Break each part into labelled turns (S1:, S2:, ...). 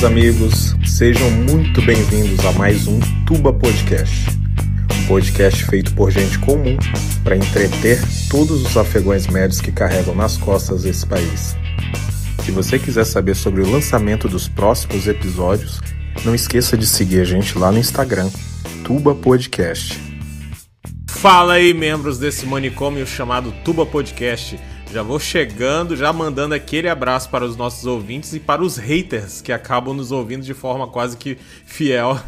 S1: Meus amigos, sejam muito bem-vindos a mais um Tuba Podcast. Um podcast feito por gente comum para entreter todos os afegões médios que carregam nas costas esse país. Se você quiser saber sobre o lançamento dos próximos episódios, não esqueça de seguir a gente lá no Instagram, Tuba Podcast.
S2: Fala aí, membros desse manicômio chamado Tuba Podcast. Já vou chegando, já mandando aquele abraço para os nossos ouvintes e para os haters que acabam nos ouvindo de forma quase que fiel.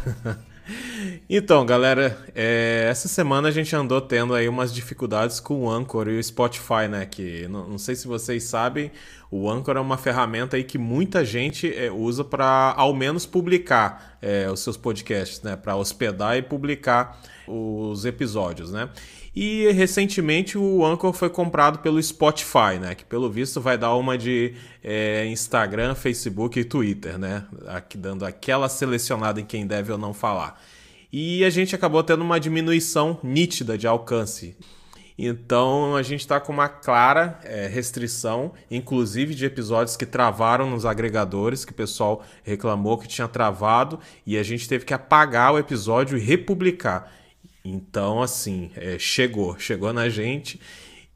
S2: então, galera, é, essa semana a gente andou tendo aí umas dificuldades com o Anchor e o Spotify, né? Que não, não sei se vocês sabem, o Anchor é uma ferramenta aí que muita gente é, usa para ao menos publicar é, os seus podcasts, né? Para hospedar e publicar os episódios, né? E recentemente o Anchor foi comprado pelo Spotify, né? Que pelo visto vai dar uma de é, Instagram, Facebook e Twitter, né? Aqui dando aquela selecionada em quem deve ou não falar. E a gente acabou tendo uma diminuição nítida de alcance. Então a gente está com uma clara é, restrição, inclusive de episódios que travaram nos agregadores, que o pessoal reclamou que tinha travado, e a gente teve que apagar o episódio e republicar. Então, assim, é, chegou, chegou na gente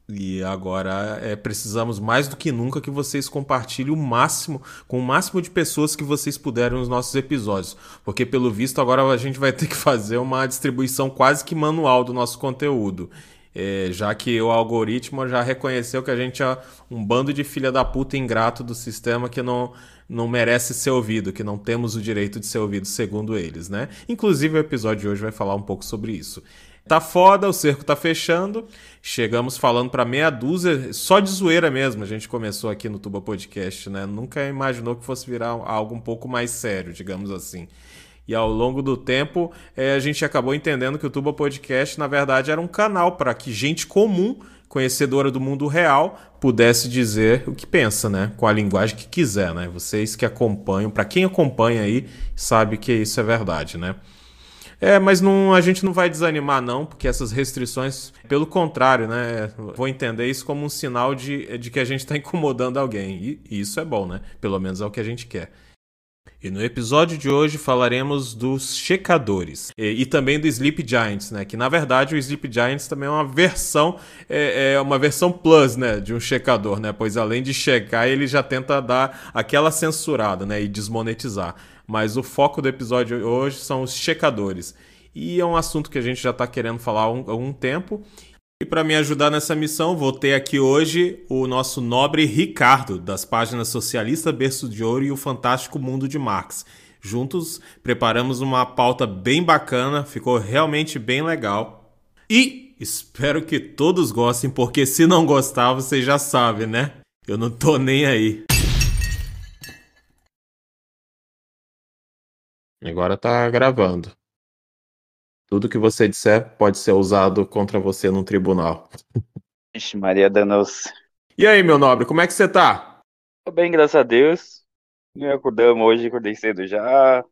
S2: e agora é, precisamos mais do que nunca que vocês compartilhem o máximo, com o máximo de pessoas que vocês puderem nos nossos episódios. Porque, pelo visto, agora a gente vai ter que fazer uma distribuição quase que manual do nosso conteúdo. É, já que o algoritmo já reconheceu que a gente é um bando de filha da puta ingrato do sistema que não, não merece ser ouvido, que não temos o direito de ser ouvido, segundo eles, né? Inclusive o episódio de hoje vai falar um pouco sobre isso. Tá foda, o cerco tá fechando. Chegamos falando para meia dúzia, só de zoeira mesmo. A gente começou aqui no Tuba Podcast, né? Nunca imaginou que fosse virar algo um pouco mais sério, digamos assim. E ao longo do tempo, é, a gente acabou entendendo que o Tuba Podcast, na verdade, era um canal para que gente comum, conhecedora do mundo real, pudesse dizer o que pensa, né? Com a linguagem que quiser, né? Vocês que acompanham, para quem acompanha aí, sabe que isso é verdade, né? É, mas não, a gente não vai desanimar, não, porque essas restrições, pelo contrário, né? Vou entender isso como um sinal de, de que a gente está incomodando alguém. E, e isso é bom, né? Pelo menos é o que a gente quer. E no episódio de hoje falaremos dos checadores e, e, também do Sleep Giants, né? Que na verdade o Sleep Giants também é uma versão, é, é, uma versão plus, né? De um checador, né? Pois além de checar, ele já tenta dar aquela censurada, né? E desmonetizar. Mas o foco do episódio hoje são os checadores. E é um assunto que a gente já está querendo falar há um, há um tempo e para me ajudar nessa missão, vou ter aqui hoje o nosso nobre Ricardo, das páginas Socialista Berço de Ouro e o Fantástico Mundo de Marx. Juntos preparamos uma pauta bem bacana, ficou realmente bem legal. E espero que todos gostem, porque se não gostar, você já sabe, né? Eu não tô nem aí. Agora tá gravando. Tudo que você disser pode ser usado contra você num tribunal.
S3: Ixi, Maria Danos.
S2: E aí, meu nobre, como é que você tá?
S3: Tô bem, graças a Deus. Acordamos hoje, acordei cedo já.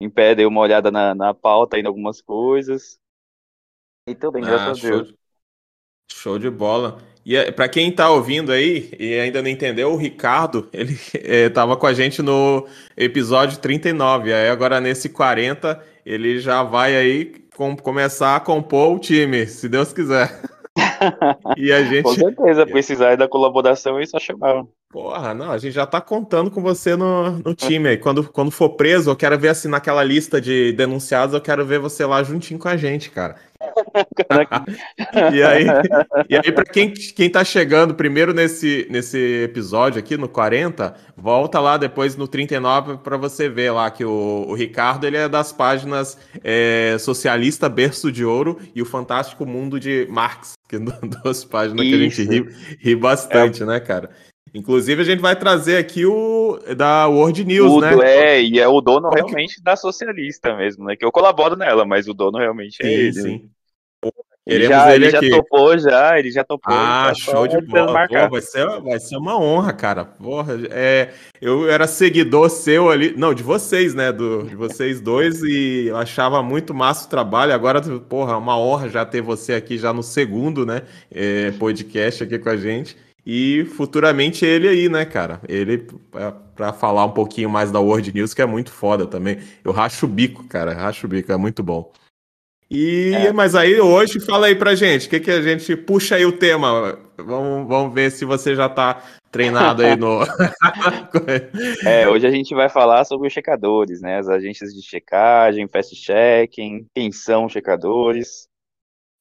S3: Em pé, dei uma olhada na, na pauta ainda algumas coisas. E tô bem, graças ah, a
S2: Deus.
S3: Show,
S2: show de bola. E é, para quem tá ouvindo aí e ainda não entendeu, o Ricardo, ele é, tava com a gente no episódio 39. Aí agora nesse 40 ele já vai aí com, começar a compor o time, se Deus quiser.
S3: e a gente. Com certeza, precisar da colaboração é só chamar.
S2: Porra, não, a gente já tá contando com você no, no time aí. Quando, quando for preso, eu quero ver assim naquela lista de denunciados, eu quero ver você lá juntinho com a gente, cara. E aí, e aí para quem, quem tá chegando primeiro nesse, nesse episódio aqui, no 40, volta lá depois no 39 para você ver lá que o, o, Ricardo ele é das páginas é, Socialista Berço de Ouro e o Fantástico Mundo de Marx, que duas páginas Isso. que a gente ri, ri bastante, é. né, cara? Inclusive, a gente vai trazer aqui o da World News,
S3: o,
S2: né?
S3: É, e é o dono realmente da socialista mesmo, né? Que eu colaboro nela, mas o dono realmente é sim, ele. Sim. Ele já, ele, ele já topou, já, ele já topou.
S2: Ah, show de bola. Pô, vai, ser, vai ser uma honra, cara. Porra, é, eu era seguidor seu ali, não, de vocês, né? Do, de vocês dois, e eu achava muito massa o trabalho. Agora, porra, é uma honra já ter você aqui já no segundo, né? É, podcast aqui com a gente. E futuramente ele aí, né, cara? Ele para falar um pouquinho mais da World News, que é muito foda também. Eu racho o bico, cara, racho o bico, é muito bom. E, é. mas aí hoje, fala aí pra gente, o que, que a gente puxa aí o tema? Vamos, vamos ver se você já tá treinado aí no.
S3: é, hoje a gente vai falar sobre os checadores, né? As agências de checagem, fast checking, quem são checadores.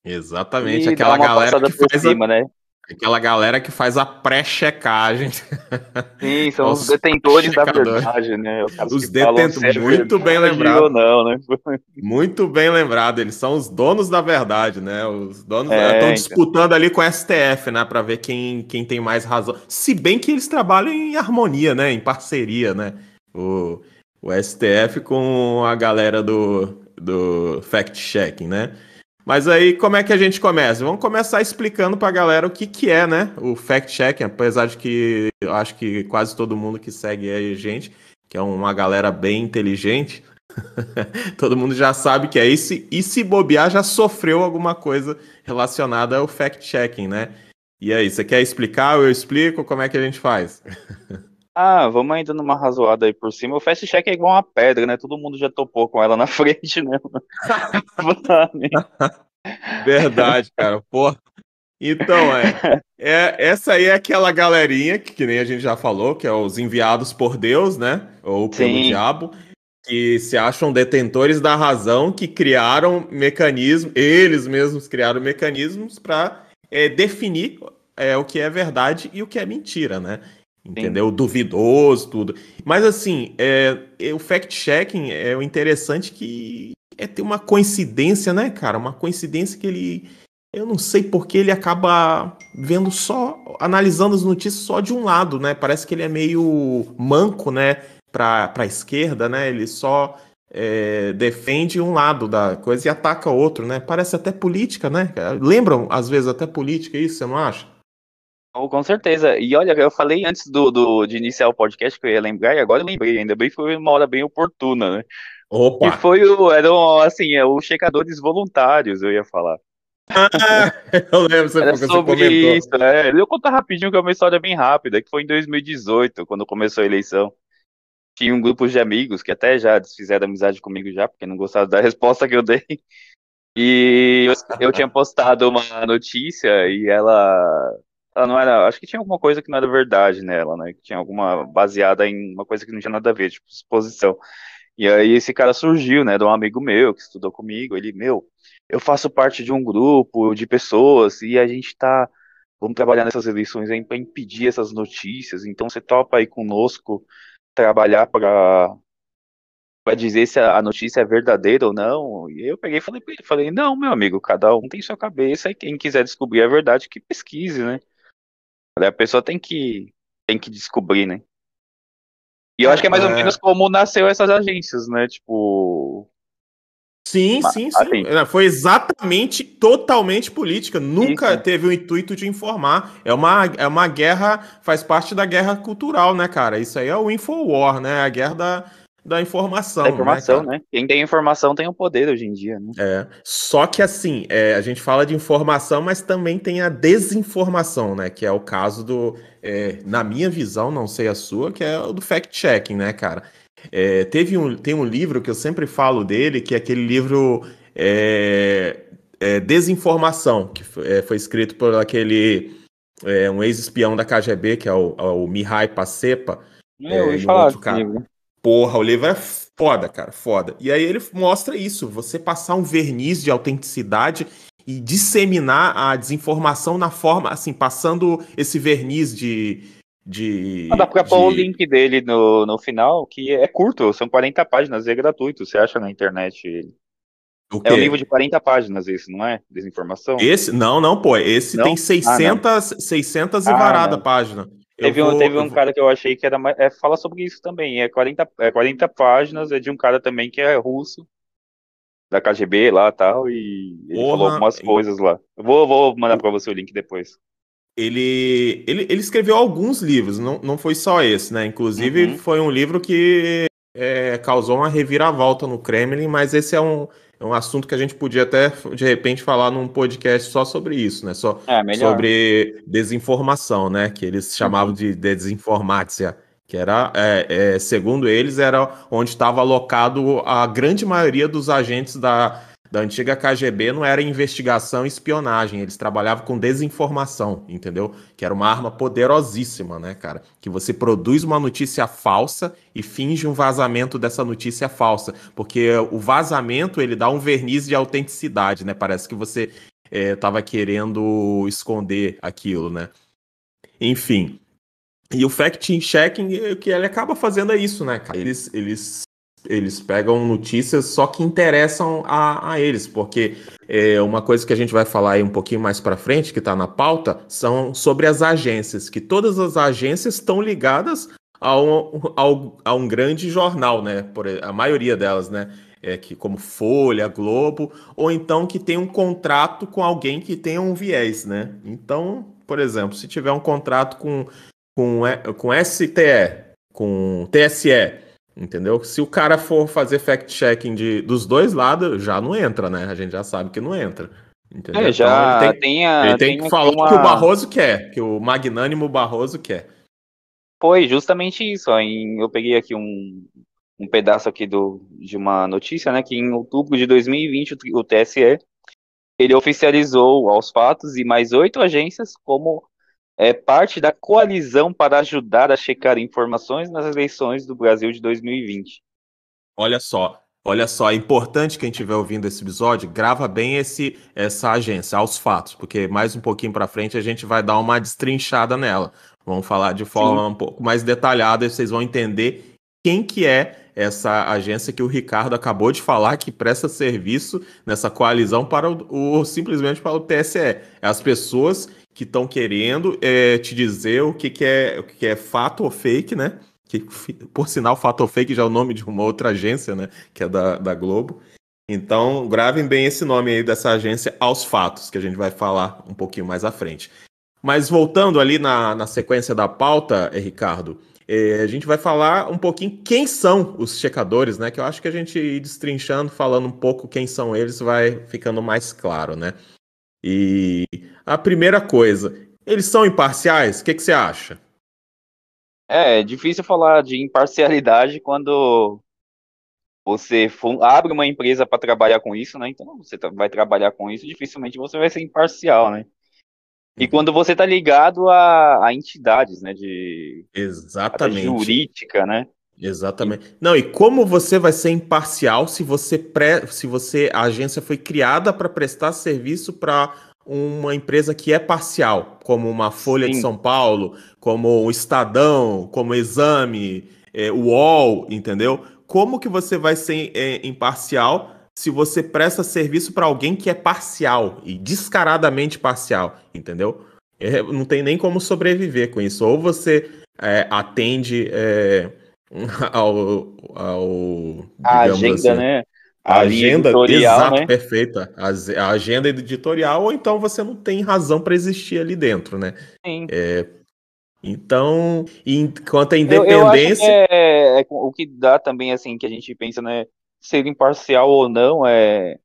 S2: Exatamente, e aquela galera que faz cima, a... né? Aquela galera que faz a pré-checagem.
S3: Sim, são os, os detentores da verdade, né?
S2: Os, detentores, muito bem lembrado. Não, né? Muito bem lembrado, eles são os donos da verdade, né? Os donos estão é, então. disputando ali com o STF, né? Para ver quem, quem tem mais razão. Se bem que eles trabalham em harmonia, né? Em parceria, né? O, o STF com a galera do, do fact-checking, né? Mas aí, como é que a gente começa? Vamos começar explicando para a galera o que, que é, né? O fact-checking, apesar de que eu acho que quase todo mundo que segue a gente, que é uma galera bem inteligente, todo mundo já sabe que é isso. E se bobear, já sofreu alguma coisa relacionada ao fact-checking, né? E aí, você quer explicar? Eu explico? Como é que a gente faz?
S3: Ah, vamos ainda numa razoada aí por cima. O fast check é igual uma pedra, né? Todo mundo já topou com ela na frente, né?
S2: Verdade, cara. Pô. Então, é, é, essa aí é aquela galerinha que, que nem a gente já falou, que é os enviados por Deus, né? Ou pelo Sim. diabo, que se acham detentores da razão, que criaram mecanismos, eles mesmos criaram mecanismos para é, definir é, o que é verdade e o que é mentira, né? Entendeu? Sim. Duvidoso, tudo. Mas assim, é, é o fact-checking é o interessante que é ter uma coincidência, né, cara? Uma coincidência que ele. Eu não sei porque ele acaba vendo só. analisando as notícias só de um lado, né? Parece que ele é meio manco, né? Pra, pra esquerda, né? Ele só é, defende um lado da coisa e ataca outro, né? Parece até política, né? Lembram, às vezes, até política, isso, você não acha?
S3: Oh, com certeza. E olha, eu falei antes do, do, de iniciar o podcast que eu ia lembrar, e agora eu lembrei, ainda bem que foi uma hora bem oportuna, né? Opa! Que foi o, eram, assim, é, os checadores voluntários, eu ia falar.
S2: Ah, eu lembro, você, Era
S3: sobre você comentou. isso, né? Eu vou contar rapidinho, que é uma história bem rápida, que foi em 2018, quando começou a eleição. Tinha um grupo de amigos que até já fizeram amizade comigo já, porque não gostaram da resposta que eu dei. E eu, eu tinha postado uma notícia e ela ela não era. Acho que tinha alguma coisa que não era verdade nela, né? Que tinha alguma. baseada em uma coisa que não tinha nada a ver, tipo, suposição. E aí esse cara surgiu, né? De um amigo meu que estudou comigo. Ele, meu, eu faço parte de um grupo de pessoas e a gente tá. Vamos trabalhar nessas eleições aí para impedir essas notícias. Então você topa aí conosco trabalhar para para dizer se a notícia é verdadeira ou não. E eu peguei e falei ele, falei, não, meu amigo, cada um tem sua cabeça e quem quiser descobrir a verdade que pesquise, né? A pessoa tem que, tem que descobrir, né? E eu acho que é mais ou é. menos como nasceu essas agências, né? Tipo.
S2: Sim, sim, sim. Assim, Foi exatamente, totalmente política. Nunca sim. teve o intuito de informar. É uma, é uma guerra, faz parte da guerra cultural, né, cara? Isso aí é o Infowar, né? A guerra da, da informação. Da
S3: informação, né, né, Quem tem informação tem o poder hoje em dia, né?
S2: É. Só que assim, é, a gente fala de informação, mas também tem a desinformação, né? Que é o caso do, é, na minha visão, não sei a sua, que é o do fact-checking, né, cara? É, teve um, tem um livro que eu sempre falo dele, que é aquele livro é, é, Desinformação, que foi, é, foi, escrito por aquele um ex-espião da KGB, que é o, o Mihai Pacepa.
S3: Eu ouvi falar outro cara. Livro.
S2: Porra, o livro é foda, cara, foda. E aí ele mostra isso, você passar um verniz de autenticidade e disseminar a desinformação na forma, assim, passando esse verniz de. de
S3: ah, dá pra pôr o link dele no, no final, que é curto, são 40 páginas, é gratuito, você acha na internet É um livro de 40 páginas esse, não é? Desinformação?
S2: Esse? Não, não, pô. Esse não? tem 600, ah, 600 e ah, varada página.
S3: Teve, vou, um, teve um vou... cara que eu achei que era mais, é, fala sobre isso também. É 40, é 40 páginas, é de um cara também que é russo, da KGB lá tal, e ele falou algumas coisas lá. Eu vou, vou mandar para você o link depois.
S2: Ele, ele, ele escreveu alguns livros, não, não foi só esse, né? Inclusive, uhum. foi um livro que é, causou uma reviravolta no Kremlin, mas esse é um, é um assunto que a gente podia até, de repente, falar num podcast só sobre isso, né? Só
S3: É,
S2: sobre desinformação, né? Que eles chamavam
S3: Uhum.
S2: de desinformácia, que era, é, é, segundo eles, era onde estava alocado a grande maioria dos agentes da, da antiga KGB, não era investigação e espionagem, eles trabalhavam com desinformação, entendeu? Que era uma arma poderosíssima, né, cara? Que você produz uma notícia falsa e finge um vazamento dessa notícia falsa, porque o vazamento ele dá um verniz de autenticidade, né? Parece que você estava querendo esconder aquilo, né? Enfim. E o fact-checking, o que ele acaba fazendo é isso, né, cara? Eles, eles, eles pegam notícias só que interessam a, a eles, porque é, uma coisa que a gente vai falar aí um pouquinho mais para frente, que está na pauta, são sobre as agências, que todas as agências estão ligadas a um, ao, a um grande jornal, né? Por, a maioria delas, né? É, que, como Folha, Globo, ou então que tem um contrato com alguém que tenha um viés, né? Então, por exemplo, se tiver um contrato com, com, com STE, com TSE, entendeu? Se o cara for fazer fact-checking dos dois lados, já não entra, né? A gente já sabe que não entra. Entendeu?
S3: É, já
S2: então ele tem,
S3: tem, a,
S2: ele tem, que falar
S3: uma...
S2: o que o Barroso quer, que o magnânimo Barroso quer.
S3: Foi justamente isso. Eu peguei aqui um, um pedaço aqui do, de uma notícia, né, que em outubro de 2020 o, o TSE ele oficializou aos fatos e mais oito agências como é, parte da coalizão para ajudar a checar informações nas eleições do Brasil de 2020.
S2: Olha só, olha só, é importante quem estiver ouvindo esse episódio, grava bem esse essa agência, aos fatos, porque mais um pouquinho para frente a gente vai dar uma destrinchada nela. Vamos falar de forma Sim. um pouco mais detalhada e vocês vão entender quem que é essa agência que o Ricardo acabou de falar que presta serviço nessa coalizão para o, o simplesmente para o TSE. É as pessoas que estão querendo é, te dizer o que, que, é, o que é fato ou fake, né? Que, por sinal, fato ou fake já é o nome de uma outra agência, né? Que é da, da Globo. Então, gravem bem esse nome aí dessa agência aos fatos, que a gente vai falar um pouquinho mais à frente. Mas voltando ali na, na sequência da pauta, Ricardo, é, a gente vai falar um pouquinho quem são os checadores, né? Que eu acho que a gente ir destrinchando, falando um pouco quem são eles, vai ficando mais claro, né? E a primeira coisa, eles são imparciais? O que, que você acha?
S3: É, é difícil falar de imparcialidade quando você abre uma empresa para trabalhar com isso, né? Então você vai trabalhar com isso, dificilmente você vai ser imparcial, né? E quando você está ligado a, a, entidades, né, de
S2: exatamente
S3: jurídica, né?
S2: Exatamente. Não, e como você vai ser imparcial se você pré, se você a agência foi criada para prestar serviço para uma empresa que é parcial, como uma Folha Sim. de São Paulo, como o Estadão, como o Exame, é, o UOL, entendeu? Como que você vai ser é, imparcial se você presta serviço para alguém que é parcial e descaradamente parcial, entendeu? É, não tem nem como sobreviver com isso. Ou você é, atende é, ao, ao
S3: a agenda, assim, né?
S2: A, agenda editorial, exato, né? perfeita. A, agenda editorial, ou então você não tem razão para existir ali dentro, né?
S3: Sim.
S2: É, então, enquanto a independência.
S3: Eu, eu é, é, o que dá também, assim, que a gente pensa, né? ser imparcial ou não é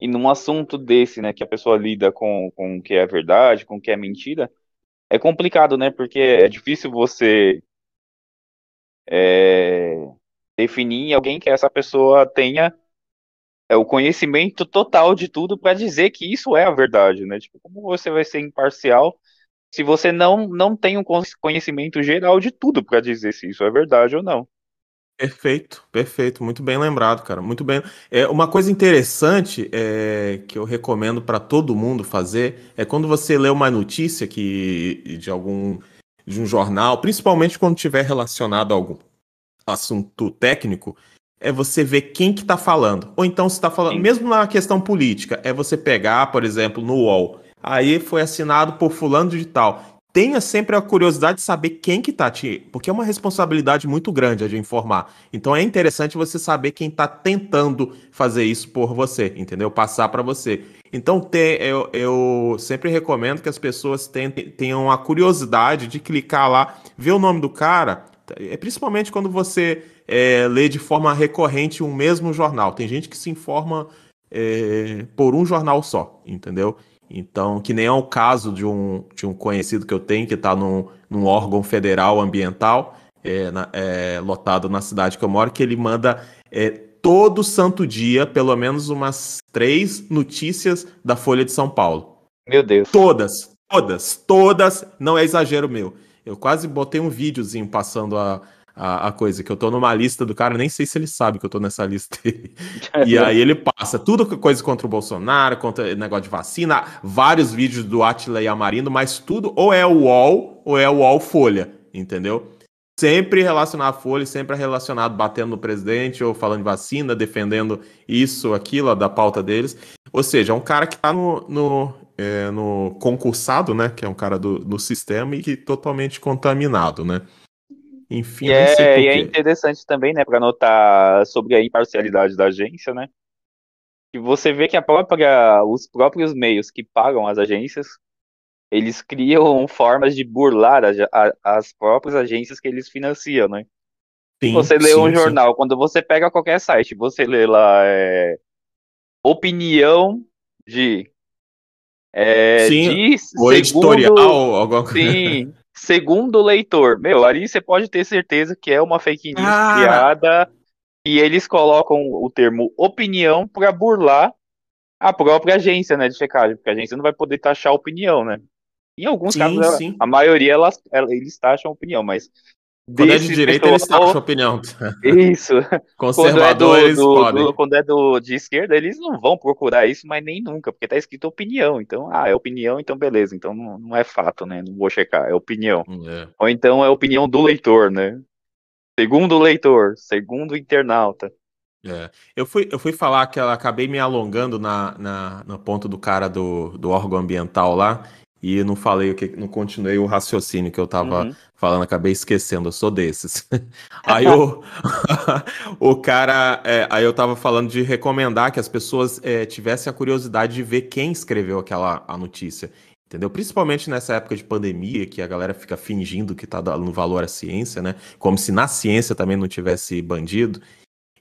S3: e num assunto desse, né, que a pessoa lida com, com o que é verdade, com o que é mentira, é complicado, né, porque é difícil você é, definir alguém que essa pessoa tenha é, o conhecimento total de tudo para dizer que isso é a verdade, né, tipo, como você vai ser imparcial se você não, não tem um conhecimento geral de tudo para dizer se isso é verdade ou não.
S2: Perfeito, perfeito, muito bem lembrado, cara, muito bem. É uma coisa interessante é, que eu recomendo para todo mundo fazer é quando você lê uma notícia que de algum de um jornal, principalmente quando tiver relacionado a algum assunto técnico, é você ver quem que está falando. Ou então se está falando, Sim. mesmo na questão política, é você pegar, por exemplo, no UOL, aí foi assinado por fulano de tal tenha sempre a curiosidade de saber quem que tá te, porque é uma responsabilidade muito grande a de informar. Então é interessante você saber quem tá tentando fazer isso por você, entendeu? Passar para você. Então ter, eu, eu, sempre recomendo que as pessoas tentem, tenham a curiosidade de clicar lá, ver o nome do cara, É principalmente quando você é, lê de forma recorrente um mesmo jornal. Tem gente que se informa é, por um jornal só, entendeu? Então, que nem é o caso de um, de um conhecido que eu tenho que está num, num órgão federal ambiental, é, na, é, lotado na cidade que eu moro, que ele manda é, todo santo dia, pelo menos umas três notícias da Folha de São Paulo.
S3: Meu Deus.
S2: Todas, todas, todas, não é exagero meu. Eu quase botei um videozinho passando a, a, a, coisa, que eu tô numa lista do cara, nem sei se ele sabe que eu tô nessa lista. e aí ele passa tudo coisa contra o Bolsonaro, contra negócio de vacina, vários vídeos do Atila e Amarindo, mas tudo ou é o UOL ou é o UOL Folha, entendeu? Sempre relacionado à Folha, sempre relacionado batendo no presidente ou falando de vacina, defendendo isso, aquilo, da pauta deles. Ou seja, é um cara que tá no, no, é, no concursado, né? Que é um cara do, do sistema e que totalmente contaminado, né?
S3: Enfim, e é, e é interessante também, né, para notar sobre a imparcialidade da agência, né? Que você vê que a própria, os próprios meios que pagam as agências eles criam formas de burlar a, a, as próprias agências que eles financiam, né? Sim, você lê sim, um jornal, sim. quando você pega qualquer site, você lê lá é, opinião de. É,
S2: sim, de o editorial, alguma coisa.
S3: Sim, segundo o leitor. Meu, ali você pode ter certeza que é uma fake news ah. criada e eles colocam o termo opinião para burlar a própria agência, né, de checagem, porque a agência não vai poder taxar a opinião, né? Em alguns sim, casos, sim. a maioria elas, eles taxam a opinião, mas.
S2: Quando é de direita, eles taxam a opinião.
S3: Isso.
S2: Conservadores
S3: quando é do,
S2: podem.
S3: Do, quando é do, de esquerda, eles não vão procurar isso, mas nem nunca, porque tá escrito opinião. Então, ah, é opinião, então beleza. Então não, não é fato, né? Não vou checar, é opinião. É. Ou então é opinião do leitor, né? Segundo o leitor, segundo o internauta.
S2: É. Eu, fui, eu fui falar que eu acabei me alongando na, na, no ponto do cara do, do órgão ambiental lá, e não falei o que, não continuei o raciocínio que eu tava uhum. falando, acabei esquecendo, eu sou desses. aí o, o cara, é, aí eu tava falando de recomendar que as pessoas é, tivessem a curiosidade de ver quem escreveu aquela a notícia. Entendeu? Principalmente nessa época de pandemia, que a galera fica fingindo que tá dando valor à ciência, né? Como se na ciência também não tivesse bandido.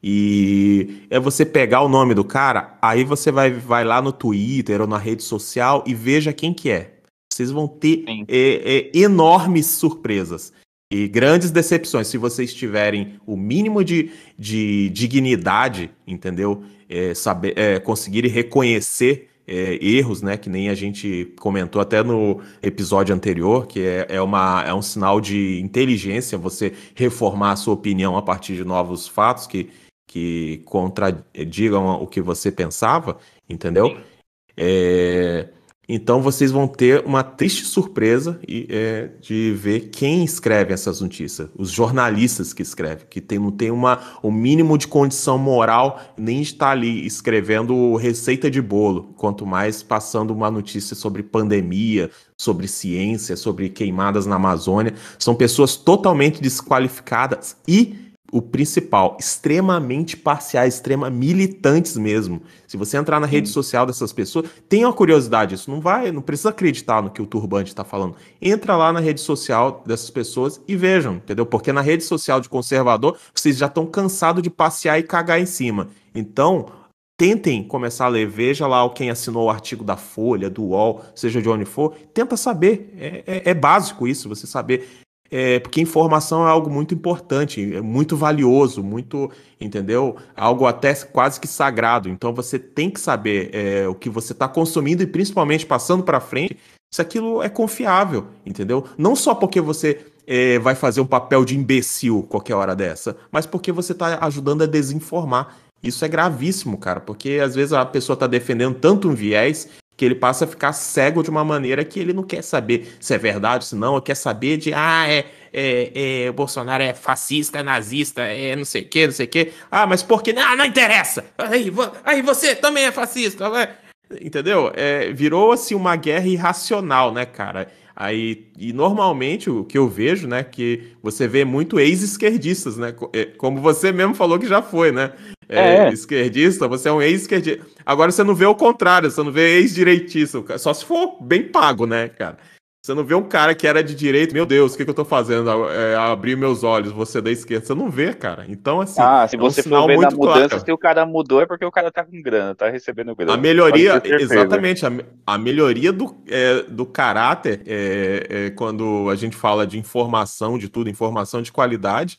S2: E é você pegar o nome do cara, aí você vai, vai lá no Twitter ou na rede social e veja quem que é. Vocês vão ter é, é, enormes surpresas e grandes decepções se vocês tiverem o mínimo de, de dignidade, entendeu? É, saber, é, conseguirem reconhecer é, erros, né? Que nem a gente comentou até no episódio anterior, que é, é, uma, é um sinal de inteligência você reformar a sua opinião a partir de novos fatos que, que contradigam o que você pensava, entendeu? É, então vocês vão ter uma triste surpresa é, de ver quem escreve essas notícias, os jornalistas que escrevem, que tem, não tem uma, o mínimo de condição moral nem estar ali escrevendo receita de bolo, quanto mais passando uma notícia sobre pandemia, sobre ciência, sobre queimadas na Amazônia. São pessoas totalmente desqualificadas e o principal, extremamente parciais, extrema militantes mesmo. Se você entrar na rede social dessas pessoas, tenha uma curiosidade, isso não vai, não precisa acreditar no que o turbante está falando. Entra lá na rede social dessas pessoas e vejam, entendeu? Porque na rede social de conservador, vocês já estão cansados de passear e cagar em cima. Então, tentem começar a ler, veja lá quem assinou o artigo da Folha, do UOL, seja de onde for, tenta saber, é, é, é básico isso, você saber é, porque informação é algo muito importante, é muito valioso, muito, entendeu? Algo até quase que sagrado. Então você tem que saber é, o que você está consumindo e principalmente passando para frente se aquilo é confiável, entendeu? Não só porque você é, vai fazer um papel de imbecil qualquer hora dessa, mas porque você está ajudando a desinformar. Isso é gravíssimo, cara, porque às vezes a pessoa está defendendo tanto um viés que ele passa a ficar cego de uma maneira que ele não quer saber se é verdade, se não, quer saber de, ah, é, é, é, Bolsonaro é fascista, é nazista, é não sei o que, não sei o que. Ah, mas por que? Ah, não interessa! Aí, aí você também é fascista, né? entendeu? É, virou assim uma guerra irracional, né, cara? Aí, e normalmente o que eu vejo, né, que você vê muito ex-esquerdistas, né? É, como você mesmo falou que já foi, né? É, é. Esquerdista, você é um ex-esquerdista. Agora você não vê o contrário, você não vê ex-direitista, só se for bem pago, né, cara? Você não vê um cara que era de direita, meu Deus, o que, que eu tô fazendo? É, abrir meus olhos, você da esquerda. Você não vê, cara. Então, assim.
S3: Ah, se é você um for ver na mudança, claro. se o cara mudou, é porque o cara tá com grana, tá recebendo grana.
S2: A melhoria, exatamente, a, a, melhoria do, é, do caráter, é, é, quando a gente fala de informação, de tudo, informação de qualidade,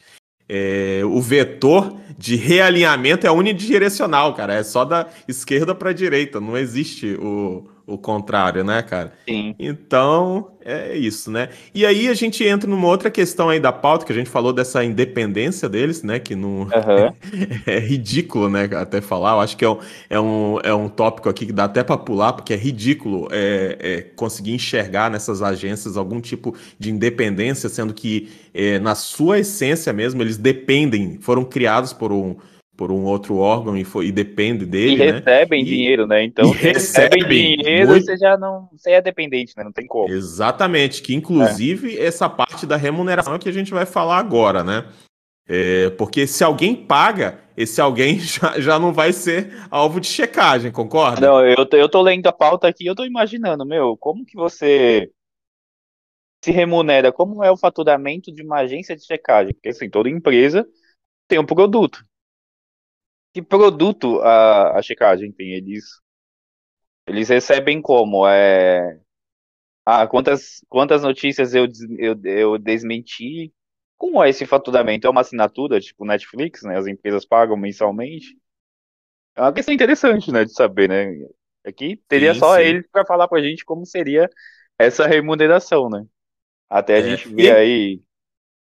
S2: é, o vetor de realinhamento é unidirecional, cara. É só da esquerda para direita. Não existe o, o contrário, né, cara?
S3: Sim.
S2: Então, é isso, né? E aí a gente entra numa outra questão aí da pauta, que a gente falou dessa independência deles, né? Que não uhum. é, ridículo, né? Até falar. Eu acho que é um, é um, é um tópico aqui que dá até para pular, porque é ridículo é, é, conseguir enxergar nessas agências algum tipo de independência, sendo que é, na sua essência mesmo, eles dependem, foram criados por um por um outro órgão e, foi, e depende dele.
S3: E né? recebem
S2: né?
S3: dinheiro, né? Então,
S2: se recebem dinheiro,
S3: muito... você já não você é dependente, né? Não tem como.
S2: Exatamente, que inclusive é. essa parte da remuneração é que a gente vai falar agora, né? É, porque se alguém paga, esse alguém já, já não vai ser alvo de checagem, concorda?
S3: Não, eu tô, eu tô lendo a pauta aqui eu tô imaginando, meu, como que você se remunera? Como é o faturamento de uma agência de checagem? Porque assim, toda empresa tem um produto que produto a, a checagem tem? Eles, eles recebem como? É, ah, quantas, quantas notícias eu, eu, eu desmenti? Como é esse faturamento? É uma assinatura, tipo Netflix, né? As empresas pagam mensalmente? É uma questão interessante, né, de saber, né? Aqui teria sim, só sim. eles para falar pra gente como seria essa remuneração, né? Até a é. gente ver e... aí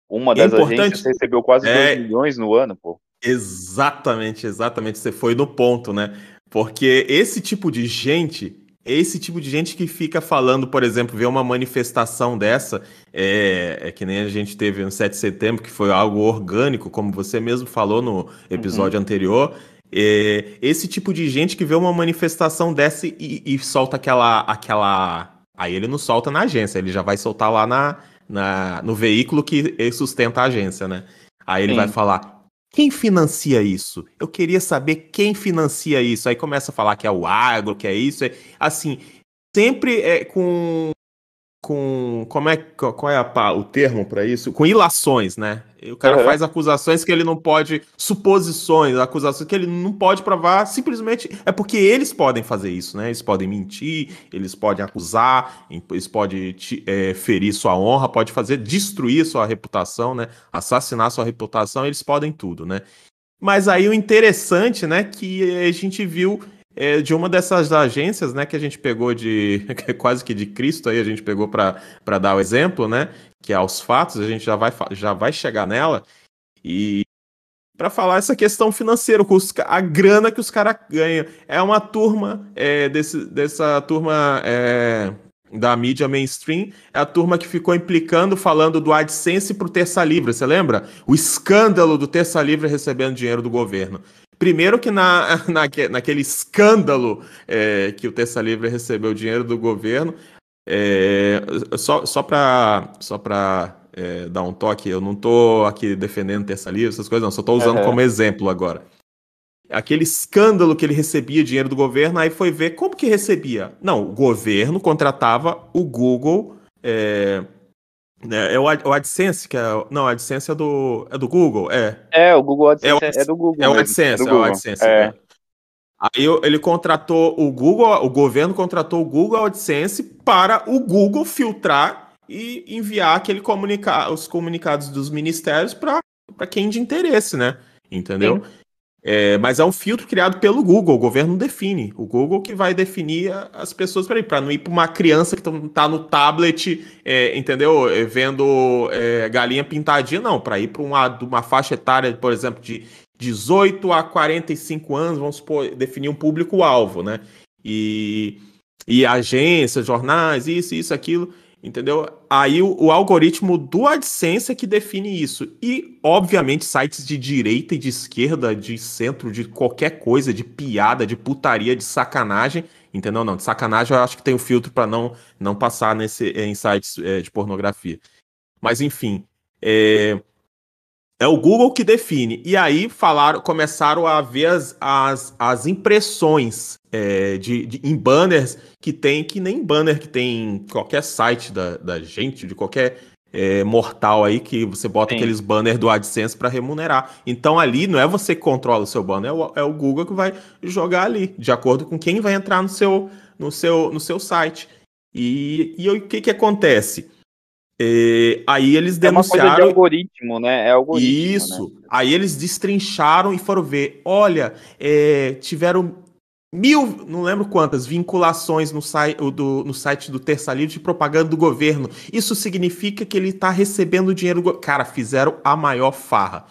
S3: uma das é agências recebeu quase é... 2 milhões no ano, pô.
S2: Exatamente, exatamente. Você foi no ponto, né? Porque esse tipo de gente, esse tipo de gente que fica falando, por exemplo, ver uma manifestação dessa, é, é, que nem a gente teve no 7 de setembro, que foi algo orgânico, como você mesmo falou no episódio uhum. anterior. É, esse tipo de gente que vê uma manifestação dessa e, e, solta aquela, aquela. Aí ele não solta na agência, ele já vai soltar lá na, na, no veículo que sustenta a agência, né? Aí ele Sim. vai falar: quem financia isso? Eu queria saber quem financia isso. Aí começa a falar que é o agro, que é isso. É, assim, sempre é com. com como é, qual é a, o termo para isso? Com ilações, né? O cara uhum. faz acusações que ele não pode. Suposições, acusações que ele não pode provar, simplesmente é porque eles podem fazer isso, né? Eles podem mentir, eles podem acusar, eles podem é, ferir sua honra, pode fazer destruir sua reputação, né? Assassinar sua reputação, eles podem tudo, né? Mas aí o interessante, né, que a gente viu é, de uma dessas agências, né, que a gente pegou de quase que de Cristo aí, a gente pegou para dar o exemplo, né, que é aos fatos, a gente já vai, já vai chegar nela e para falar essa questão financeira, a grana que os caras ganham. É uma turma é, desse, dessa turma é, da mídia mainstream, é a turma que ficou implicando, falando do AdSense pro Terça Livre, você lembra? O escândalo do Terça Livre recebendo dinheiro do governo. Primeiro que na, na, naquele escândalo é, que o Terça Livre recebeu dinheiro do governo, é, só só para só é, dar um toque, eu não estou aqui defendendo Terça Livre, essas coisas não, só estou usando uhum. como exemplo agora. Aquele escândalo que ele recebia dinheiro do governo, aí foi ver como que recebia. Não, o governo contratava o Google é, é, é o, Ad, o AdSense, que é. Não, o AdSense é do, é do Google, é.
S3: É, o Google AdSense é, o, é do Google.
S2: É o AdSense, é, é o AdSense. É. é. Aí ele contratou o Google, o governo contratou o Google AdSense para o Google filtrar e enviar aquele comunica os comunicados dos ministérios para quem de interesse, né? Entendeu? Sim. É, mas é um filtro criado pelo Google, o governo define. O Google que vai definir as pessoas para não ir para uma criança que está no tablet, é, entendeu? É, vendo é, galinha pintadinha, não. Para ir para uma, uma faixa etária, por exemplo, de 18 a 45 anos, vamos supor, definir um público-alvo, né? E, e agências, jornais, isso, isso, aquilo. Entendeu? Aí o, o, algoritmo do AdSense é que define isso. E, obviamente, sites de direita e de esquerda, de centro, de qualquer coisa, de piada, de putaria, de sacanagem. Entendeu? Não, de sacanagem eu acho que tem um filtro para não, não passar nesse, em sites é, de pornografia. Mas, enfim. É, É o Google que define. E aí falaram, começaram a ver as, as, as impressões é, de, de, em banners que tem, que nem banner que tem em qualquer site da, da gente, de qualquer é, mortal aí, que você bota Sim. aqueles banners do AdSense para remunerar. Então ali não é você que controla o seu banner, é o, é o Google que vai jogar ali, de acordo com quem vai entrar no seu, no seu, no seu site. E, e o que, que acontece? É, aí eles denunciaram. É uma coisa de
S3: algoritmo, né? É algoritmo,
S2: Isso. Né? Aí eles destrincharam e foram ver. Olha, é, tiveram mil, não lembro quantas, vinculações no, site do, no site do Terça Livre de propaganda do governo. Isso significa que ele está recebendo dinheiro. Do... Cara, fizeram a maior farra.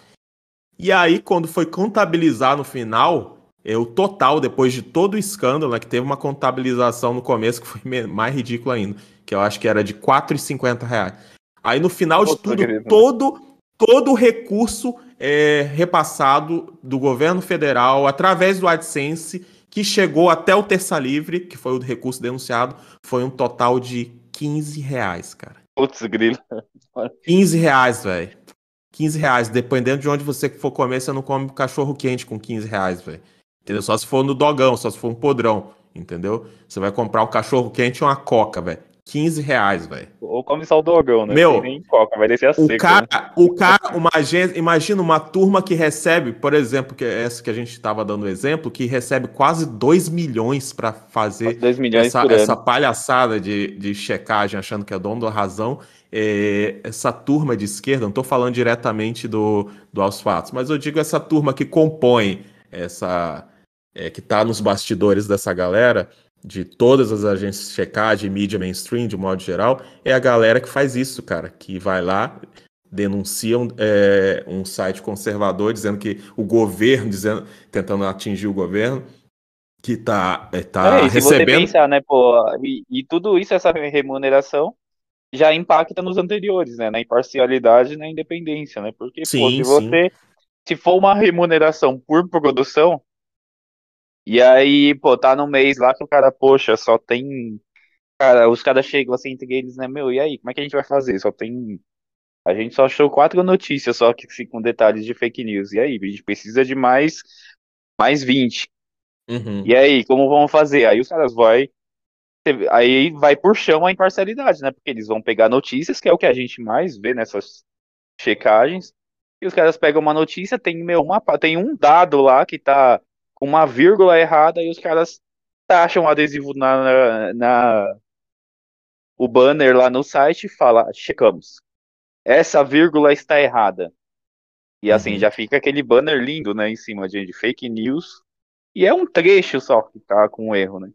S2: E aí, quando foi contabilizar no final, é, o total, depois de todo o escândalo, né, que teve uma contabilização no começo que foi mais ridículo ainda que eu acho que era de R$ 4,50. Aí no final de tudo, todo, todo o recurso é, repassado do governo federal através do AdSense, que chegou até o Terça Livre, que foi o recurso denunciado, foi um total de 15 reais, cara.
S3: Putz, grilo.
S2: 15 reais, velho. 15 reais. Dependendo de onde você for comer, você não come cachorro quente com 15 reais, velho. Entendeu? Só se for no dogão, só se for um podrão. Entendeu? Você vai comprar um cachorro quente e uma coca, velho. 15 reais, velho.
S3: Ou come só o dogão, né?
S2: Meu, coca, vai descer a o seca, cara, né? o cara, uma agência, imagina uma turma que recebe, por exemplo, que é essa que a gente estava dando exemplo, que recebe quase 2 milhões para fazer
S3: 2 milhões
S2: essa, essa palhaçada de, de checagem, achando que é dono da razão. É, essa turma de esquerda, não estou falando diretamente do, do aos fatos, mas eu digo essa turma que compõe essa. É, que está nos bastidores dessa galera, de todas as agências de checagem, mídia mainstream, de modo geral, é a galera que faz isso, cara, que vai lá, denuncia um, é, um site conservador dizendo que o governo, dizendo, tentando atingir o governo, que está é, tá é, recebendo.
S3: Pensar, né, pô, e, e, tudo isso, essa remuneração, já impacta nos anteriores, né, na imparcialidade e na independência, né, porque sim, pô, se você, se for uma remuneração por produção, e aí, pô, tá no mês lá que o cara, poxa, só tem. Cara, os caras chegam assim entre eles, né, meu, e aí, como é que a gente vai fazer? Só tem. A gente só achou quatro notícias só que com detalhes de fake news. E aí, a gente precisa de mais, mais 20. Uhum. E aí, como vamos fazer? Aí os caras vão. Aí vai por chão a imparcialidade, né? Porque eles vão pegar notícias, que é o que a gente mais vê nessas checagens. E os caras pegam uma notícia, tem, meu, uma, tem um dado lá que tá com uma vírgula errada e os caras taxam o adesivo na, na, o banner lá no site e fala, checamos. Essa vírgula está errada. E assim, uhum. já fica aquele banner lindo, né, em cima de, de fake news. E é um trecho só que tá com erro, né?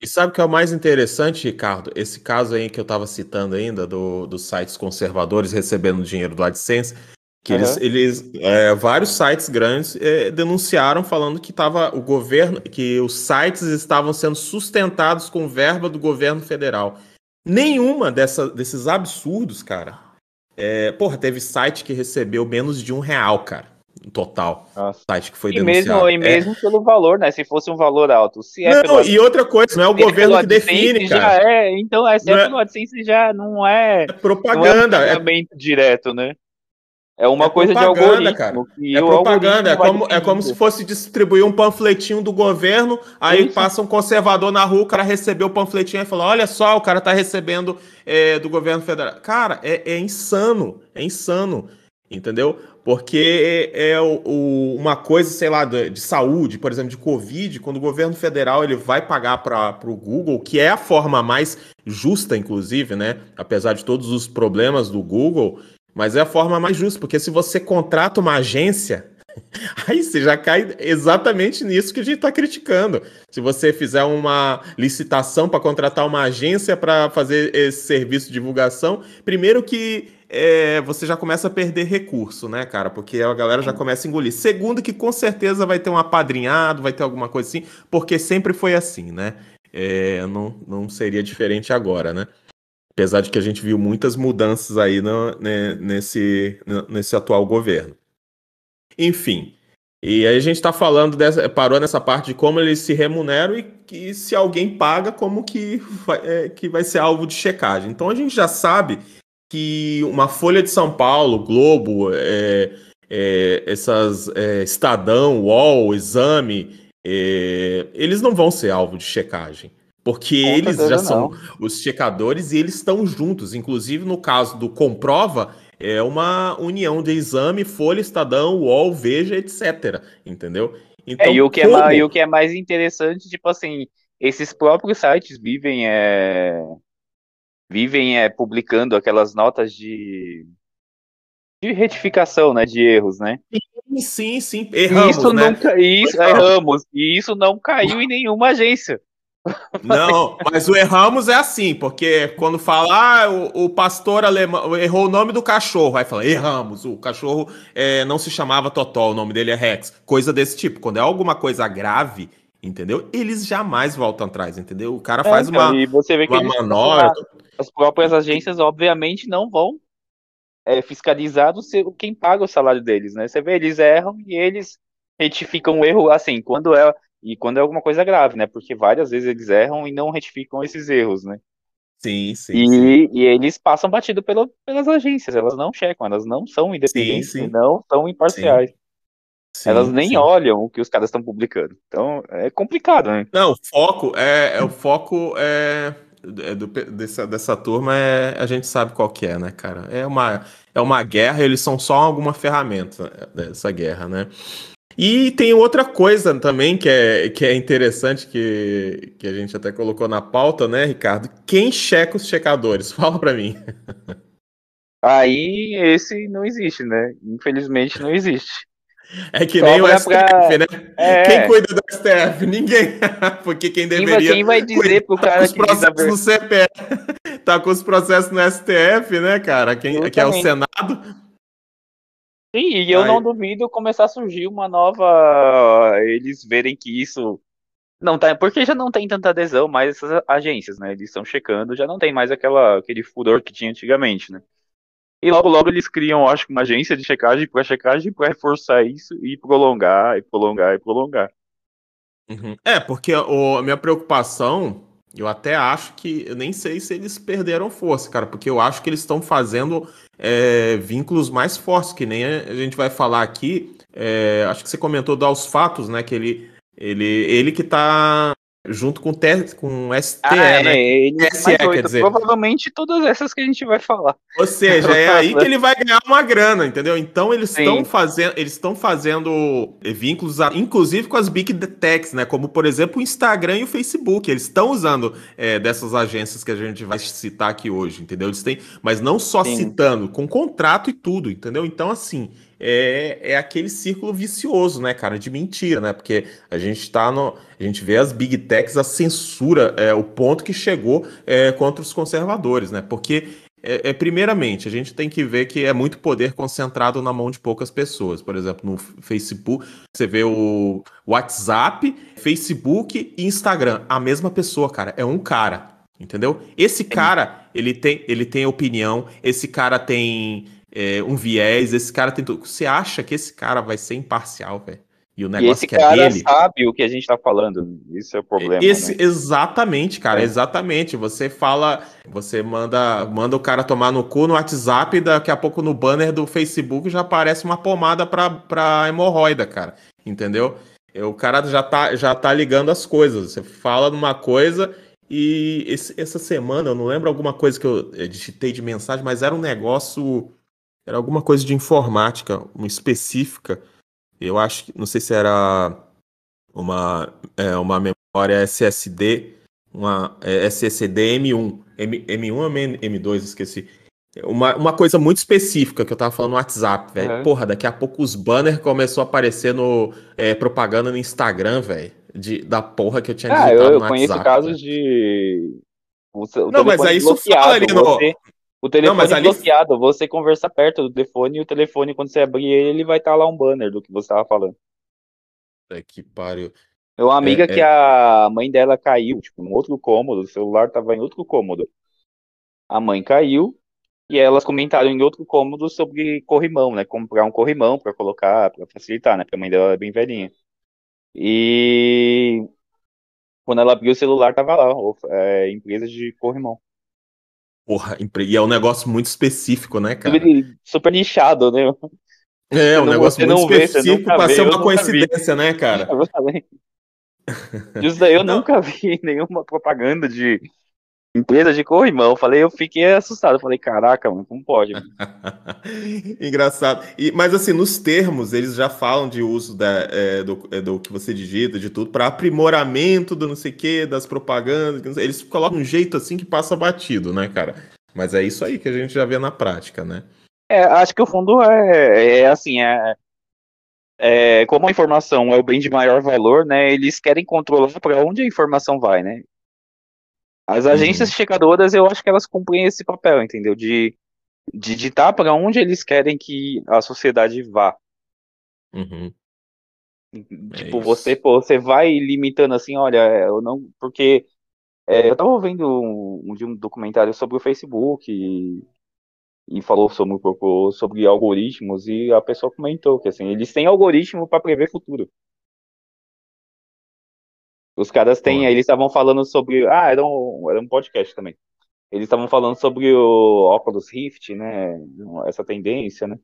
S2: E sabe o que é o mais interessante, Ricardo? Esse caso aí que eu estava citando ainda, do, dos sites conservadores recebendo dinheiro do AdSense, que uhum. eles, eles é, vários sites grandes é, denunciaram falando que tava o governo, que os sites estavam sendo sustentados com verba do governo federal. Nenhuma dessa, desses absurdos, cara. É, porra, teve site que recebeu menos de um real, cara, no total. Nossa. Site que foi e
S3: denunciado. Mesmo, e mesmo é. pelo valor, né? Se fosse um valor alto. Se
S2: é não, pelo... e outra coisa, não é o governo que define, cara.
S3: É, então, é, se é, é pelo AdSense já não é... É
S2: propaganda.
S3: Não é, é direto, né? É uma é coisa de algoritmo. Cara.
S2: é propaganda, é como, é como se fosse distribuir um panfletinho do governo, aí Isso. passa um conservador na rua, o cara recebeu o panfletinho e fala: olha só, o cara tá recebendo é, do governo federal. Cara, é, é, insano, é insano, entendeu? Porque é, é o, o, uma coisa, sei lá, de, de, saúde, por exemplo, de Covid, quando o governo federal ele vai pagar para o Google, que é a forma mais justa, inclusive, né? Apesar de todos os problemas do Google mas é a forma mais justa, porque se você contrata uma agência, aí você já cai exatamente nisso que a gente está criticando. Se você fizer uma licitação para contratar uma agência para fazer esse serviço de divulgação, primeiro que é, você já começa a perder recurso, né, cara? Porque a galera já começa a engolir. Segundo, que com certeza vai ter um apadrinhado, vai ter alguma coisa assim, porque sempre foi assim, né? É, não, não seria diferente agora, né? Apesar de que a gente viu muitas mudanças aí no, né, nesse, nesse atual governo. Enfim. E aí a gente está falando, dessa, parou nessa parte de como eles se remuneram e que se alguém paga, como que vai, é, que vai ser alvo de checagem. Então a gente já sabe que uma Folha de São Paulo, Globo, é, é, essas é, Estadão, UOL, Exame, é, eles não vão ser alvo de checagem. Porque Com eles já são os checadores e eles estão juntos. Inclusive, no caso do Comprova, é uma união de exame, Folha, Estadão, UOL, Veja, etc. Entendeu?
S3: Então, é, e, o que como... é mais, e o que é mais interessante, tipo assim, esses próprios sites vivem é, vivem é, publicando aquelas notas de, de retificação, né, de erros, né?
S2: Sim, sim, erramos,
S3: isso
S2: né?
S3: Não, isso, erramos, e isso não caiu em nenhuma agência.
S2: Não, mas o erramos é assim, porque quando fala, ah, o, o, pastor alemão errou o nome do cachorro, aí fala, erramos, o cachorro é, não se chamava Totó, o nome dele é Rex, coisa desse tipo. Quando é alguma coisa grave, entendeu? Eles jamais voltam atrás, entendeu? O cara é, faz então, uma,
S3: e você vê que uma manobra. As próprias agências, obviamente, não vão é, fiscalizar quem paga o salário deles, né? Você vê, eles erram e eles retificam o erro, assim, quando é e quando é alguma coisa grave, né? Porque várias vezes eles erram e não retificam esses erros, né?
S2: Sim, sim.
S3: E,
S2: sim.
S3: e eles passam batido pelo, pelas agências, elas não checam, elas não são independentes, sim, sim. não são imparciais. Elas nem olham o que os caras estão publicando. Então é complicado, né?
S2: Não, o foco é, é o foco é, é do, dessa, dessa turma é a gente sabe qual que é, né, cara? É uma é uma guerra, eles são só alguma ferramenta dessa guerra, né? E tem outra coisa também que é, que é interessante, que, que a gente até colocou na pauta, né, Ricardo? Quem checa os checadores? Fala para mim.
S3: Aí esse não existe, né? Infelizmente não existe.
S2: É que Só nem o STF, pra... né? É... Quem cuida do STF? Ninguém. Porque quem deveria.
S3: Quem vai dizer pro cara
S2: os processos no CPF. tá com os processos no STF, né, cara? Quem, que é o Senado
S3: Sim, e eu Aí... não duvido começar a surgir uma nova. Eles verem que isso não tá. Porque já não tem tanta adesão mais essas agências, né? Eles estão checando, já não tem mais aquela, aquele furor que tinha antigamente, né? E logo, logo eles criam, acho que, uma agência de checagem para checagem para reforçar isso e prolongar, e prolongar, e prolongar.
S2: Uhum. É, porque o, a minha preocupação eu até acho que. Eu nem sei se eles perderam força, cara, porque eu acho que eles estão fazendo é, vínculos mais fortes, que nem a gente vai falar aqui. É, acho que você comentou dos fatos, né? Que ele, ele, ele que tá junto com, te, com o STE, ah, é, né?
S3: Ele SE, quer dizer. Provavelmente todas essas que a gente vai falar.
S2: Ou seja, é aí que ele vai ganhar uma grana, entendeu? Então eles estão fazendo, eles estão fazendo vínculos, inclusive com as big techs, né? Como por exemplo o Instagram e o Facebook. Eles estão usando é, dessas agências que a gente vai citar aqui hoje, entendeu? Eles têm, mas não só Sim. citando, com contrato e tudo, entendeu? Então assim é, é aquele círculo vicioso, né, cara, de mentira, né? Porque a gente tá no. A gente vê as big techs, a censura, é, o ponto que chegou é, contra os conservadores, né? Porque, é, é, primeiramente, a gente tem que ver que é muito poder concentrado na mão de poucas pessoas. Por exemplo, no Facebook, você vê o WhatsApp, Facebook e Instagram. A mesma pessoa, cara. É um cara. Entendeu? Esse cara, ele tem, ele tem opinião, esse cara tem é, um viés, esse cara tem tudo. Você acha que esse cara vai ser imparcial, velho?
S3: E o negócio e esse que é cara dele... sabe o que a gente tá falando. Isso é o problema.
S2: Esse,
S3: né?
S2: Exatamente, cara, é. exatamente. Você fala, você manda, manda o cara tomar no cu no WhatsApp, e daqui a pouco no banner do Facebook já aparece uma pomada pra, pra hemorroida, cara. Entendeu? O cara já tá, já tá ligando as coisas. Você fala numa coisa e esse, essa semana, eu não lembro alguma coisa que eu digitei de mensagem, mas era um negócio era alguma coisa de informática, uma específica. Eu acho que, não sei se era uma, é, uma memória SSD, uma é, SSD M1. M, M1 ou M2, esqueci. Uma, uma coisa muito específica que eu tava falando no WhatsApp, velho. Uhum. Porra, daqui a pouco os banners começou a aparecer no é, propaganda no Instagram, velho. Da porra que eu tinha
S3: ah, digitado eu, eu no conheço casos de.
S2: O, o não, mas aí isso fala ali no.
S3: Você, o telefone não, ali... bloqueado, você conversa perto do telefone e o telefone, quando você abrir ele, ele vai estar tá lá um banner do que você estava falando.
S2: É que pariu.
S3: Uma amiga é, que é... a mãe dela caiu, tipo, em outro cômodo, o celular estava em outro cômodo. A mãe caiu e elas comentaram em outro cômodo sobre corrimão, né? Comprar um corrimão para colocar, para facilitar, né? Porque a mãe dela é bem velhinha. E quando ela abriu o celular, tava lá, é, empresa de corrimão.
S2: Porra, e é um negócio muito específico, né, cara?
S3: Super nichado, né?
S2: É, um não, negócio muito vê, específico para ser uma coincidência, vi. né, cara?
S3: Isso daí eu nunca vi nenhuma propaganda de empresa de corrimão. Falei, eu fiquei assustado. Falei, caraca, mano, como pode?
S2: Engraçado. E, mas assim, nos termos, eles já falam de uso da, é, do, é, do que você digita, de tudo, para aprimoramento do não sei o que, das propagandas. Eles colocam um jeito assim que passa batido, né, cara? Mas é isso aí que a gente já vê na prática, né?
S3: É, acho que o fundo é, é assim, é, é, como a informação é o bem de maior valor, né, eles querem controlar para onde a informação vai, né? As uhum. agências uhum. checadoras, eu acho que elas cumprem esse papel, entendeu? De, de ditar para onde eles querem que a sociedade vá.
S2: Uhum.
S3: Tipo, é você, pô, você vai limitando assim, olha, eu não. Porque é, eu tava vendo um, um, documentário sobre o Facebook e, e falou sobre um pouco sobre algoritmos e a pessoa comentou que assim, eles têm algoritmo para prever futuro. Os caras têm, eles estavam falando sobre, ah, era um, era um podcast também. Eles estavam falando sobre o Oculus Rift, né, essa tendência, né?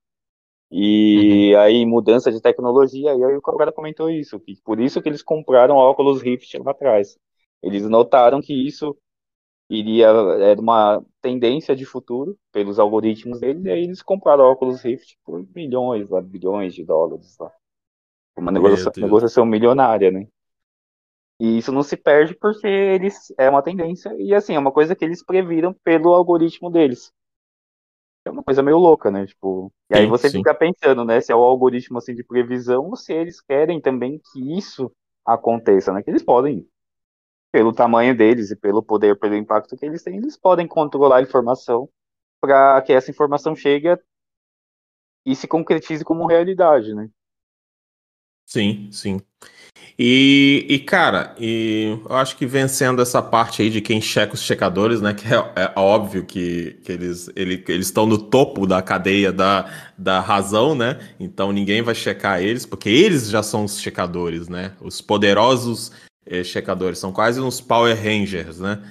S3: E uhum. aí mudança de tecnologia, e aí o cara comentou isso, que por isso que eles compraram o Oculus Rift lá atrás. Eles notaram que isso iria era uma tendência de futuro pelos algoritmos deles, e aí eles compraram o Oculus Rift por milhões, lá, bilhões de dólares lá. Uma negociação, negociação milionária, né? E isso não se perde porque eles é uma tendência e assim, é uma coisa que eles previram pelo algoritmo deles. É uma coisa meio louca, né? Tipo, e aí você sim. fica pensando, né, se é o algoritmo assim de previsão ou se eles querem também que isso aconteça, né? Que eles podem pelo tamanho deles e pelo poder, pelo impacto que eles têm, eles podem controlar a informação para que essa informação chegue e se concretize como realidade, né?
S2: Sim, sim. E, e, cara, e eu acho que vencendo essa parte aí de quem checa os checadores, né? Que é, é óbvio que, que eles ele, eles estão no topo da cadeia da, da razão, né? Então ninguém vai checar eles, porque eles já são os checadores, né? Os poderosos eh, checadores, são quase uns Power Rangers, né?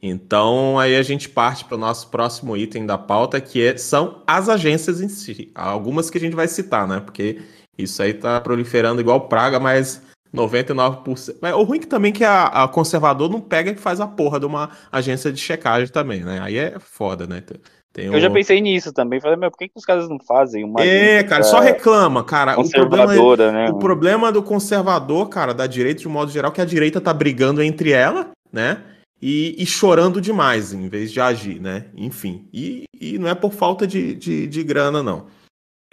S2: Então aí a gente parte para o nosso próximo item da pauta, que é, são as agências em si. Algumas que a gente vai citar, né? Porque isso aí tá proliferando igual praga, mas 99%. Mas o ruim que também que a, a, conservador não pega e faz a porra de uma agência de checagem também, né? Aí é foda, né?
S3: Tem eu já pensei nisso também. Falei, meu, por que, que os caras não fazem uma.
S2: É, cara, só reclama, cara. Conservadora, o problema, né? O problema do conservador, cara, da direita de um modo geral, é que a direita tá brigando entre ela, né? E, e chorando demais em vez de agir, né? Enfim. E, e não é por falta de, de, de grana, não.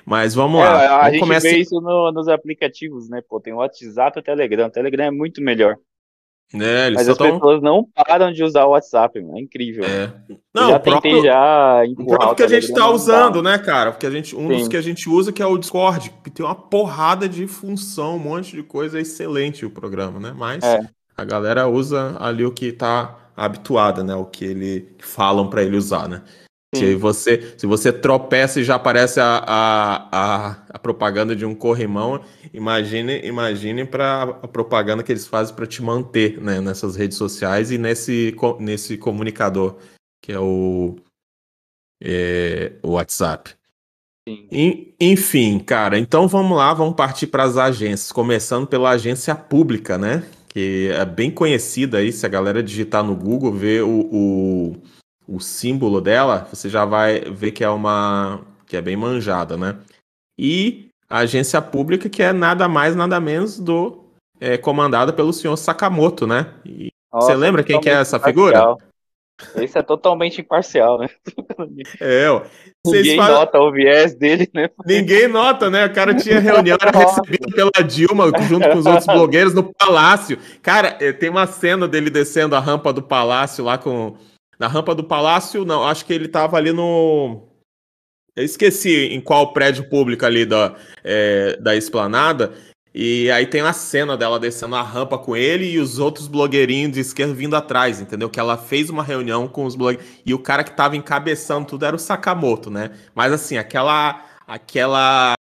S2: Mas vamos é, lá.
S3: A
S2: vamos
S3: gente começar... vê isso no, nos aplicativos, né? Pô, tem o WhatsApp e o Telegram. O Telegram é muito melhor.
S2: É,
S3: Mas as tão... pessoas não param de usar o WhatsApp, mano. é incrível.
S2: É. Não, já próprio, tentei já o próprio que a gente está usando, né, cara? Porque a gente, um Sim. dos que a gente usa que é o Discord, que tem uma porrada de função, um monte de coisa, é excelente o programa, né? Mas é. a galera usa ali o que está habituada, né? O que ele falam para ele usar, né? Se você, se você tropeça e já aparece a, a, a, a propaganda de um corrimão, imagine, imagine para a propaganda que eles fazem para te manter né, nessas redes sociais e nesse, nesse comunicador que é o, é, o WhatsApp. enfim, cara, então vamos lá, vamos partir para as agências, começando pela agência pública, né? Que é bem conhecida aí, se a galera digitar no Google, ver o, o o símbolo dela, você já vai ver que é uma que é bem manjada, né? E a agência pública que é nada mais nada menos do é, comandada pelo senhor Sakamoto, né? E Nossa, você lembra quem que é essa figura?
S3: Esse é totalmente imparcial, né?
S2: É, ó.
S3: Ninguém falam... nota o viés dele, né?
S2: Ninguém nota, né? O cara tinha reunião, era recebido pela Dilma junto com os outros blogueiros no palácio. Cara, eh, tem uma cena dele descendo a rampa do palácio lá com na rampa do palácio, não, acho que ele estava ali no. Eu esqueci em qual prédio público ali da, é, da esplanada. E aí tem a cena dela descendo a rampa com ele e os outros blogueirinhos de esquerda vindo atrás, entendeu? Que ela fez uma reunião com os blogueiros. E o cara que tava encabeçando tudo era o Sakamoto, né? Mas assim, aquela. aquela.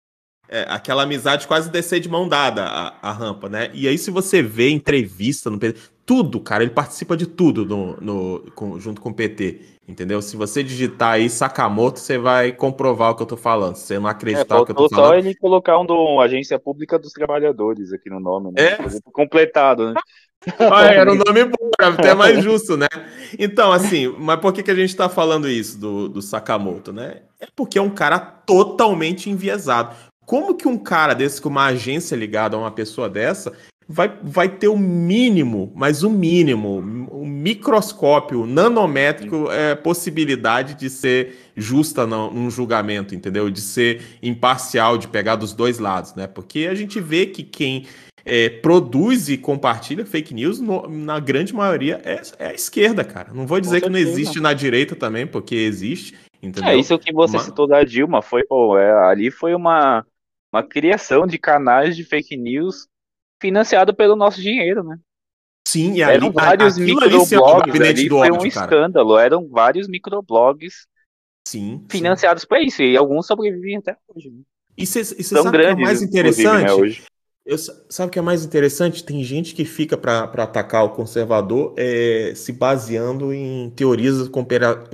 S2: É, aquela amizade quase descer de mão dada a, a rampa, né? E aí, se você vê entrevista no tudo, cara. Ele participa de tudo no, no, com, junto com o PT. Entendeu? Se você digitar aí Sakamoto, você vai comprovar o que eu tô falando. Se você não acreditar
S3: é,
S2: no que eu tô falando.
S3: só ele colocar um do Agência Pública dos Trabalhadores aqui no nome, né? É. Completado, né?
S2: Ah, era um nome bom, até mais justo, né? Então, assim, mas por que, que a gente tá falando isso do, do Sakamoto, né? É porque é um cara totalmente enviesado. Como que um cara desse, com uma agência ligada a uma pessoa dessa, vai, vai ter o mínimo, mas o mínimo, o microscópio nanométrico é possibilidade de ser justa num julgamento, entendeu? De ser imparcial, de pegar dos dois lados, né? Porque a gente vê que quem é, produz e compartilha fake news, no, na grande maioria, é, é, a esquerda, cara. Não vou dizer que não existe na direita também, porque existe, entendeu?
S3: É, isso que você Mas... citou da Dilma, foi, pô, é, ali foi uma, uma criação de canais de fake news financiado pelo nosso dinheiro, né?
S2: Sim, e
S3: ali, eram vários microblogs, ali, foi um escândalo, eram vários microblogs
S2: sim,
S3: financiados sim. para isso, e alguns sobrevivem até hoje. Né?
S2: E você sabe grandes, que é mais interessante? Né, hoje. Eu, sabe o que é mais interessante? Tem gente que fica para atacar o conservador é, se baseando em teorias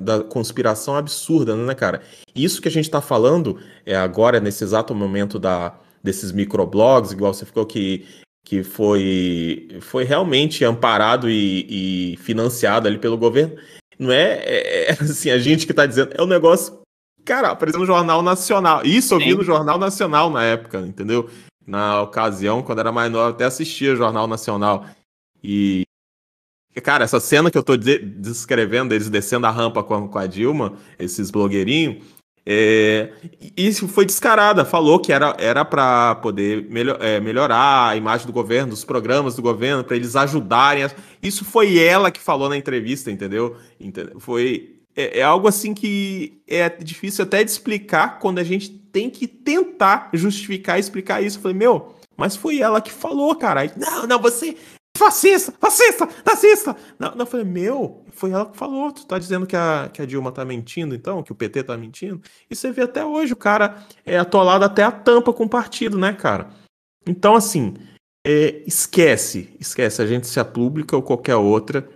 S2: da conspiração absurda, né, cara? Isso que a gente está falando é agora, nesse exato momento da, desses microblogs, igual você ficou que que foi, foi realmente amparado e, e financiado ali pelo governo. Não é, é, é assim, a gente que está dizendo, é um negócio, cara, apareceu no Jornal Nacional. Isso eu vi no Jornal Nacional na época, entendeu? Na ocasião, quando era mais novo, até assistia Jornal Nacional. E, cara, essa cena que eu estou descrevendo, eles descendo a rampa com a, com a Dilma, esses blogueirinhos, é, isso foi descarada, falou que era era para poder melhor, é, melhorar a imagem do governo, dos programas do governo, para eles ajudarem. Isso foi ela que falou na entrevista, entendeu? entendeu? Foi é, é, algo assim que é difícil até de explicar quando a gente tem que tentar justificar e explicar isso. Eu falei, meu, mas foi ela que falou, cara. Não, não, você fascista, fascista, nazista. Não, não, eu falei, meu, foi ela que falou. Tu tá dizendo que a, que a Dilma tá mentindo, então, que o PT tá mentindo. E você vê até hoje, o cara é atolado até a tampa com o partido, né, cara? Então, assim, é, esquece, esquece, a agência pública ou qualquer outra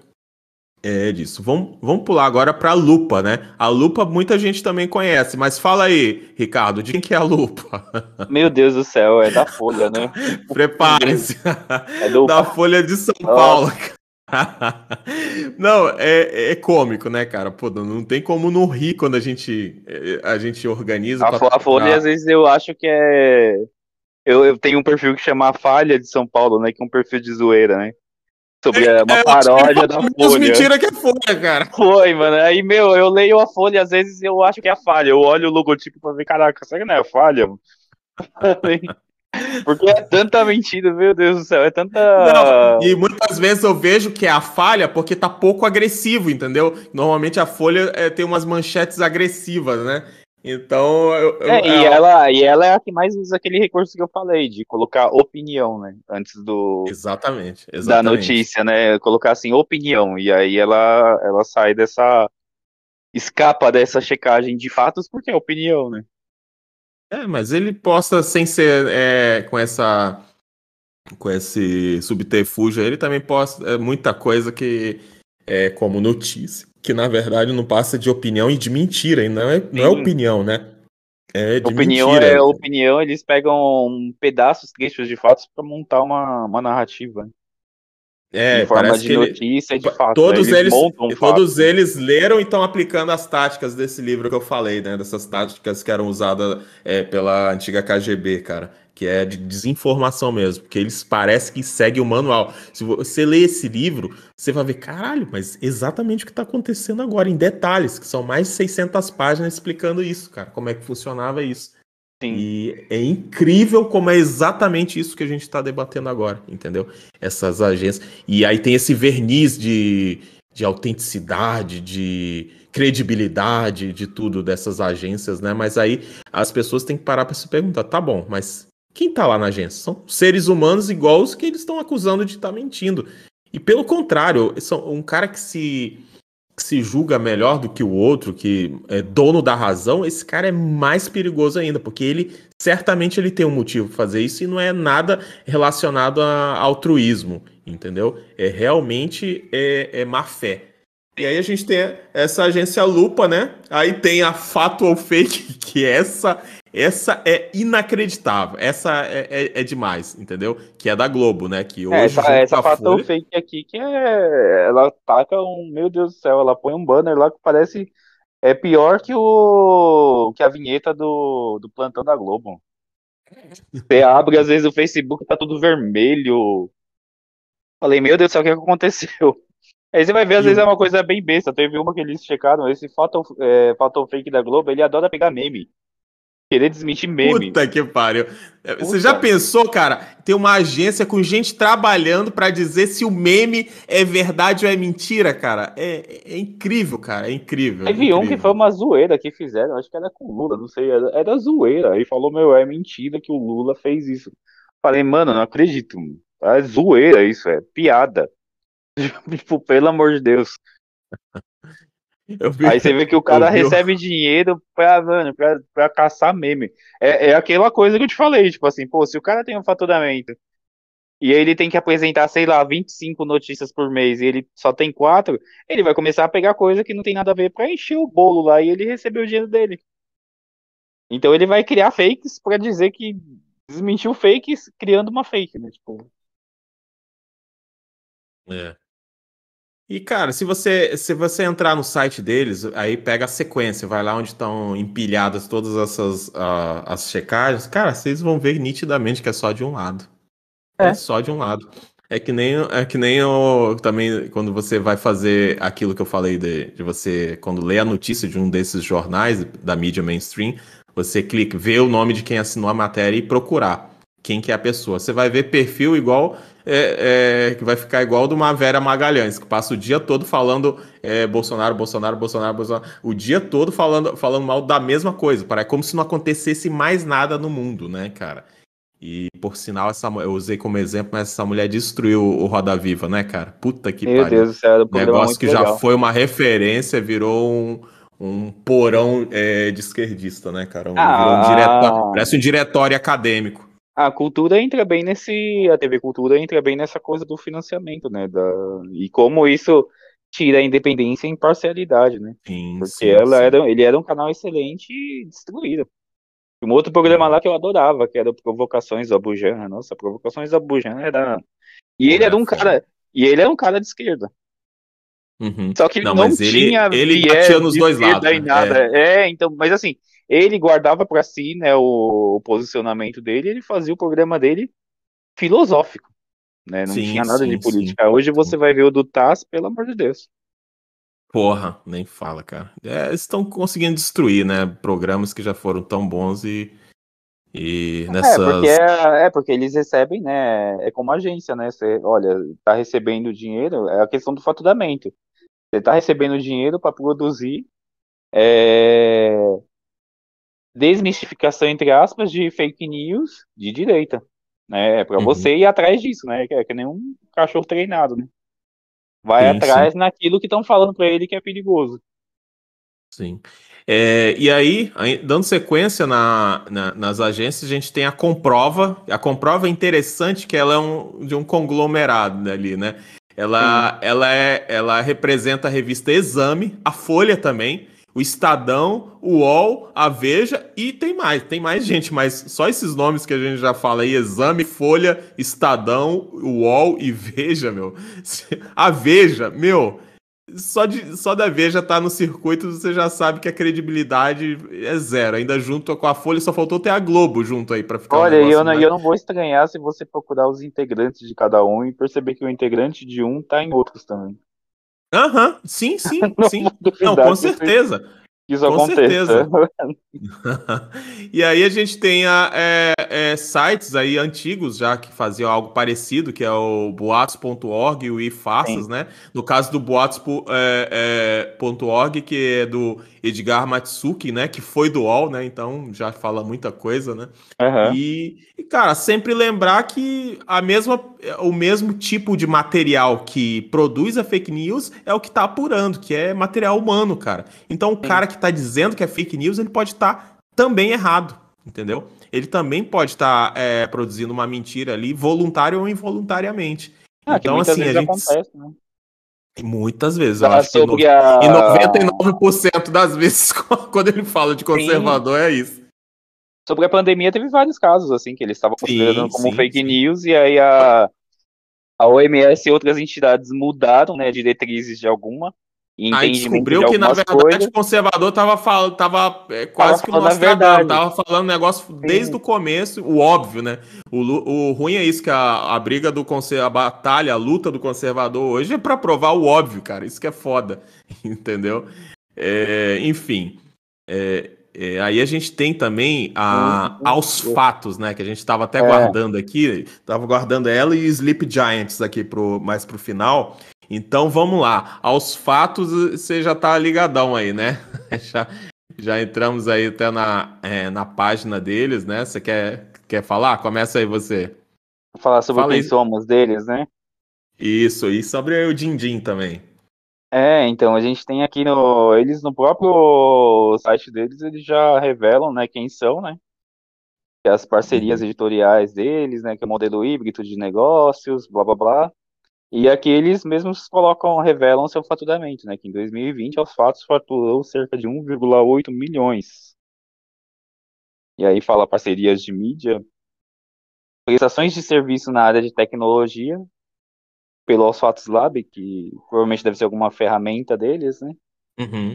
S2: é disso. Vamos, vamos pular agora para a lupa, né? A lupa muita gente também conhece, mas fala aí, Ricardo, de quem que é a lupa?
S3: Meu Deus do céu, é da Folha, né?
S2: Prepare-se. É. Da Folha de São. Paulo. não, é, é cômico, né, cara? Pô, não tem como não rir quando a gente, a gente organiza.
S3: A, a Folha, às vezes, eu acho que é. Eu, eu tenho um perfil que chama Falha de São Paulo, né? Que é um perfil de zoeira, né? Sobre é, uma é, paródia da Folha.
S2: mentira que é Folha, cara.
S3: Foi, mano. Aí, meu, eu leio a Folha, às vezes eu acho que é a falha. Eu olho o logotipo pra ver, caraca, será que não é a falha? Porque é tanta mentira, meu Deus do céu, é tanta. Não,
S2: e muitas vezes eu vejo que é a falha porque tá pouco agressivo, entendeu? Normalmente a Folha é, tem umas manchetes agressivas, né? Então, eu,
S3: eu, é, e, ela, e ela é a que mais usa aquele recurso que eu falei, de colocar opinião, né? Antes do.
S2: Exatamente, exatamente.
S3: Da notícia, né? Colocar assim, opinião. E aí ela, ela sai dessa. Escapa dessa checagem de fatos porque é opinião, né?
S2: É, mas ele posta sem ser é, com essa. Com esse subterfúgio, ele também posta é, muita coisa que é como notícia que na verdade não passa de opinião e de mentira, e não é, não é opinião, né?
S3: É de opinião mentira. é opinião, eles pegam pedaços, trechos de fatos para montar uma, uma narrativa.
S2: É, em forma de notícia, ele... de fato. Todos né? eles, eles todos eles leram e estão aplicando as táticas desse livro que eu falei, né? Dessas táticas que eram usadas é, pela antiga KGB, cara que é de desinformação mesmo, porque eles parecem que seguem o manual. Se você ler esse livro, você vai ver, caralho, mas exatamente o que está acontecendo agora, em detalhes, que são mais de 600 páginas explicando isso, cara, como é que funcionava isso. Sim. E é incrível como é exatamente isso que a gente está debatendo agora, entendeu? Essas agências. E aí tem esse verniz de, de autenticidade, de credibilidade, de tudo dessas agências, né? Mas aí as pessoas têm que parar para se perguntar, tá bom, mas quem está lá na agência? São seres humanos igual os que eles estão acusando de estar tá mentindo. E pelo contrário, são um cara que se que se julga melhor do que o outro, que é dono da razão, esse cara é mais perigoso ainda, porque ele certamente ele tem um motivo para fazer isso e não é nada relacionado a altruísmo, entendeu? É realmente é, é má fé. E aí a gente tem essa agência Lupa, né? Aí tem a Fato ou Fake, que essa essa é inacreditável. Essa é, é, é, demais, entendeu? Que é da Globo, né? Que
S3: é, hoje. essa essa Fato Folha... Fake aqui, que é. Ela taca um. Meu Deus do céu, ela põe um banner lá que parece. É pior que o. que a vinheta do, do plantão da Globo. Você abre, às vezes, o Facebook tá tudo vermelho. Falei, meu Deus do céu, o que aconteceu? Aí você vai ver, às vezes é uma coisa bem besta. Teve uma que eles checaram, esse Photo, é, Fake da Globo, ele adora pegar meme. Querer desmentir meme.
S2: Puta que pariu. É, Puta. Você já pensou, cara, ter uma agência com gente trabalhando para dizer se o meme é verdade ou é mentira, cara? É, é incrível, cara. É incrível.
S3: Teve
S2: é
S3: um que foi uma zoeira que fizeram, acho que era com o Lula, não sei, era, era zoeira. Aí falou, meu, é mentira que o Lula fez isso. Falei, mano, não acredito. É zoeira isso, é piada. tipo, pelo amor de Deus. Vi, Aí você vê que o cara recebe dinheiro pra, mano, pra, pra caçar meme. É, é aquela coisa que eu te falei, tipo assim, pô, se o cara tem um faturamento e ele tem que apresentar, sei lá, 25 notícias por mês e ele só tem quatro, ele vai começar a pegar coisa que não tem nada a ver pra encher o bolo lá e ele recebeu o dinheiro dele. Então ele vai criar fakes pra dizer que desmentiu fakes criando uma fake, né? Tipo.
S2: É. E, cara, se você, se você entrar no site deles, aí pega a sequência, vai lá onde estão empilhadas todas essas uh, as checagens, cara, vocês vão ver nitidamente que é só de um lado. É, é só de um lado. É que nem, é que nem o, também quando você vai fazer aquilo que eu falei de, de você, quando lê a notícia de um desses jornais da mídia mainstream, você clica, vê o nome de quem assinou a matéria e procurar quem que é a pessoa. Você vai ver perfil igual é, é, que vai ficar igual de uma Vera Magalhães, que passa o dia todo falando é, Bolsonaro, Bolsonaro, Bolsonaro, Bolsonaro, o dia todo falando, falando mal da mesma coisa. Parece como se não acontecesse mais nada no mundo, né, cara? E por sinal, essa, eu usei como exemplo, mas essa mulher destruiu o Roda Viva, né, cara? Puta que
S3: Meu pariu. Deus do céu,
S2: negócio que legal. já foi uma referência, virou um, um porão é, de esquerdista, né, cara? Um, ah, um diretório, parece um diretório acadêmico.
S3: A cultura entra bem nesse. A TV Cultura entra bem nessa coisa do financiamento, né? Da, e como isso tira a independência e imparcialidade, né?
S2: Sim,
S3: Porque
S2: sim,
S3: ela
S2: sim.
S3: Era, ele era um canal excelente e destruído. Um outro programa lá que eu adorava, que era Provocações da Bujana. Nossa, Provocações da Bujana era. E ele era um cara. E ele era um cara de esquerda.
S2: Uhum.
S3: Só que não, não tinha
S2: ele, ele batia nos dois lados.
S3: Né? Nada. É. é, então, mas assim, ele guardava para si né, o, o, posicionamento dele, ele fazia o programa dele filosófico, né? Não sim, tinha nada sim, de política. Sim. Hoje você vai ver o do TAS, pelo amor de Deus.
S2: Porra, nem fala, cara. É, estão conseguindo destruir, né? Programas que já foram tão bons e. E nessas...
S3: É porque, é, é, porque eles recebem, né? É como agência, né? Você, olha, tá recebendo dinheiro, é a questão do faturamento. Você tá recebendo dinheiro para produzir é, desmistificação, entre aspas, de fake news de direita. Né? É para uhum. você ir atrás disso, né? É que nem um cachorro treinado, né? Vai sim, atrás sim. naquilo que estão falando para ele que é perigoso.
S2: Sim. É, e aí, dando sequência na, na, nas agências, a gente tem a Comprova. A Comprova é interessante que ela é um, de um conglomerado ali, né? Ela, ela, é, ela representa a revista Exame, a Folha também, o Estadão, o UOL, a Veja e tem mais, tem mais gente, mas só esses nomes que a gente já fala aí, Exame, Folha, Estadão, UOL e Veja, meu. A Veja, meu, só, de, só da Veja tá no circuito, você já sabe que a credibilidade é zero. Ainda junto com a Folha, só faltou ter a Globo junto aí para ficar
S3: Olha, um eu, não, mais... eu não vou estranhar se você procurar os integrantes de cada um e perceber que o integrante de um tá em outros também.
S2: Aham, sim, sim, sim. Não, com certeza.
S3: Isso Com aconteça. Certeza.
S2: e aí a gente tem a, é, é, sites aí antigos já que faziam algo parecido, que é o boatos.org e o iFarsas, né? No caso do boatos.org, é, é que é do Edgar Matsuki, né? Que foi do UOL, né? Então já fala muita coisa, né? Uhum. E, e, cara, sempre lembrar que a mesma, o mesmo tipo de material que produz a fake news é o que tá apurando, que é material humano, cara. Então o cara que tá dizendo que é fake news, ele pode estar tá também errado, entendeu? Ele também pode estar tá, é, produzindo uma mentira ali, voluntário ou involuntariamente.
S3: Ah, então, assim, a gente. Acontece, né?
S2: Muitas vezes, eu acho que no... a... e 99% das vezes quando ele fala de conservador sim. é isso.
S3: Sobre a pandemia teve vários casos assim que eles estavam considerando sim, como sim, fake news e aí a a OMS e outras entidades mudaram, né, diretrizes de alguma
S2: Aí descobriu que, na verdade, coisas. o conservador tava, falando, tava é, quase tava que mostrando, tava falando negócio Sim. desde o começo, o óbvio, né? O, o ruim é isso, que a, a briga do conservador, a batalha, a luta do conservador hoje é para provar o óbvio, cara. Isso que é foda, entendeu? É, enfim, é, é, aí a gente tem também a, aos fatos, né? Que a gente estava até é. guardando aqui, tava guardando ela e Sleep Giants aqui pro, mais pro final. Então vamos lá. Aos fatos, você já tá ligadão aí, né? já, já entramos aí até na, é, na página deles, né? Você quer, quer falar? Começa aí você.
S3: Falar sobre Fala quem aí. somos deles, né?
S2: Isso, e sobre o Dindim também.
S3: É, então a gente tem aqui no. Eles no próprio site deles, eles já revelam, né, quem são, né? As parcerias uhum. editoriais deles, né? Que é o modelo híbrido de negócios, blá blá blá. E aqui eles mesmos colocam, revelam seu faturamento, né? Que em 2020, aos fatos, faturou cerca de 1,8 milhões. E aí fala parcerias de mídia, prestações de serviço na área de tecnologia, pelo Aos Fatos Lab, que provavelmente deve ser alguma ferramenta deles, né?
S2: Uhum.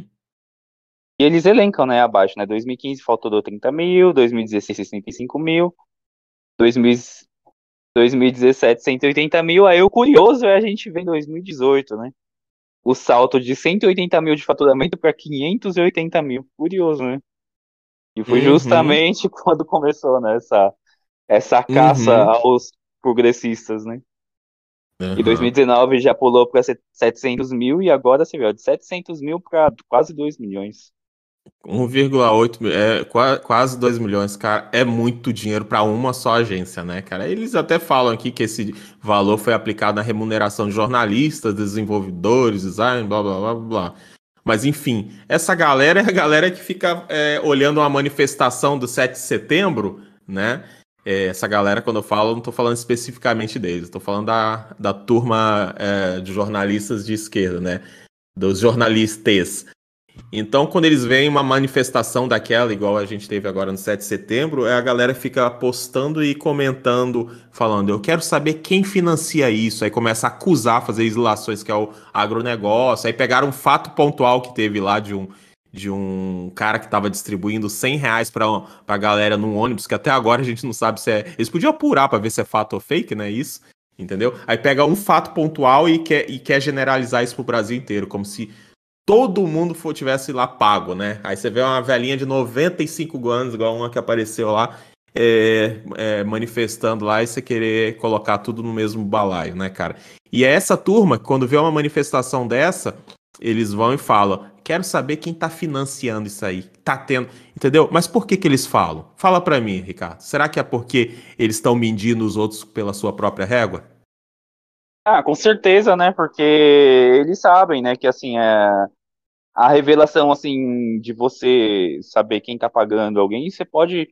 S3: E eles elencam, né, abaixo, né? 2015 faturou 30 mil, 2016 65 mil, 2000, 2017, 180 mil. Aí o curioso é a gente ver em 2018, né? O salto de 180 mil de faturamento para 580 mil. Curioso, né? E foi uhum. justamente quando começou, né? Essa, essa caça uhum. aos progressistas, né? Uhum. Em 2019 já pulou para 700 mil e agora você viu, de 700 mil para quase 2 milhões.
S2: 1,8 é quase 2 milhões, cara, é muito dinheiro para uma só agência, né, cara? Eles até falam aqui que esse valor foi aplicado na remuneração de jornalistas, desenvolvedores, design, blá blá blá blá. Mas enfim, essa galera é a galera que fica é, olhando uma manifestação do 7 de setembro, né? É, essa galera, quando eu falo, não estou falando especificamente deles, estou falando da, da turma é, de jornalistas de esquerda, né? Dos jornalistas então, quando eles veem uma manifestação daquela, igual a gente teve agora no 7 de setembro, é a galera fica postando e comentando, falando: eu quero saber quem financia isso. Aí começa a acusar, fazer isolações, que é o agronegócio. Aí pegaram um fato pontual que teve lá de um, de um cara que estava distribuindo 100 reais para a galera num ônibus, que até agora a gente não sabe se é. Eles podiam apurar para ver se é fato ou fake, né? Isso. Entendeu? Aí pega um fato pontual e quer, e quer generalizar isso pro Brasil inteiro, como se todo mundo for, tivesse lá pago, né? Aí você vê uma velhinha de 95 anos, igual uma que apareceu lá, é, é, manifestando lá e você querer colocar tudo no mesmo balaio, né, cara? E é essa turma, quando vê uma manifestação dessa, eles vão e falam: quero saber quem tá financiando isso aí, tá tendo, entendeu? Mas por que que eles falam? Fala para mim, Ricardo. Será que é porque eles estão medindo os outros pela sua própria régua?
S3: Ah, com certeza, né? Porque eles sabem, né, que assim, é a revelação, assim, de você saber quem tá pagando alguém, você pode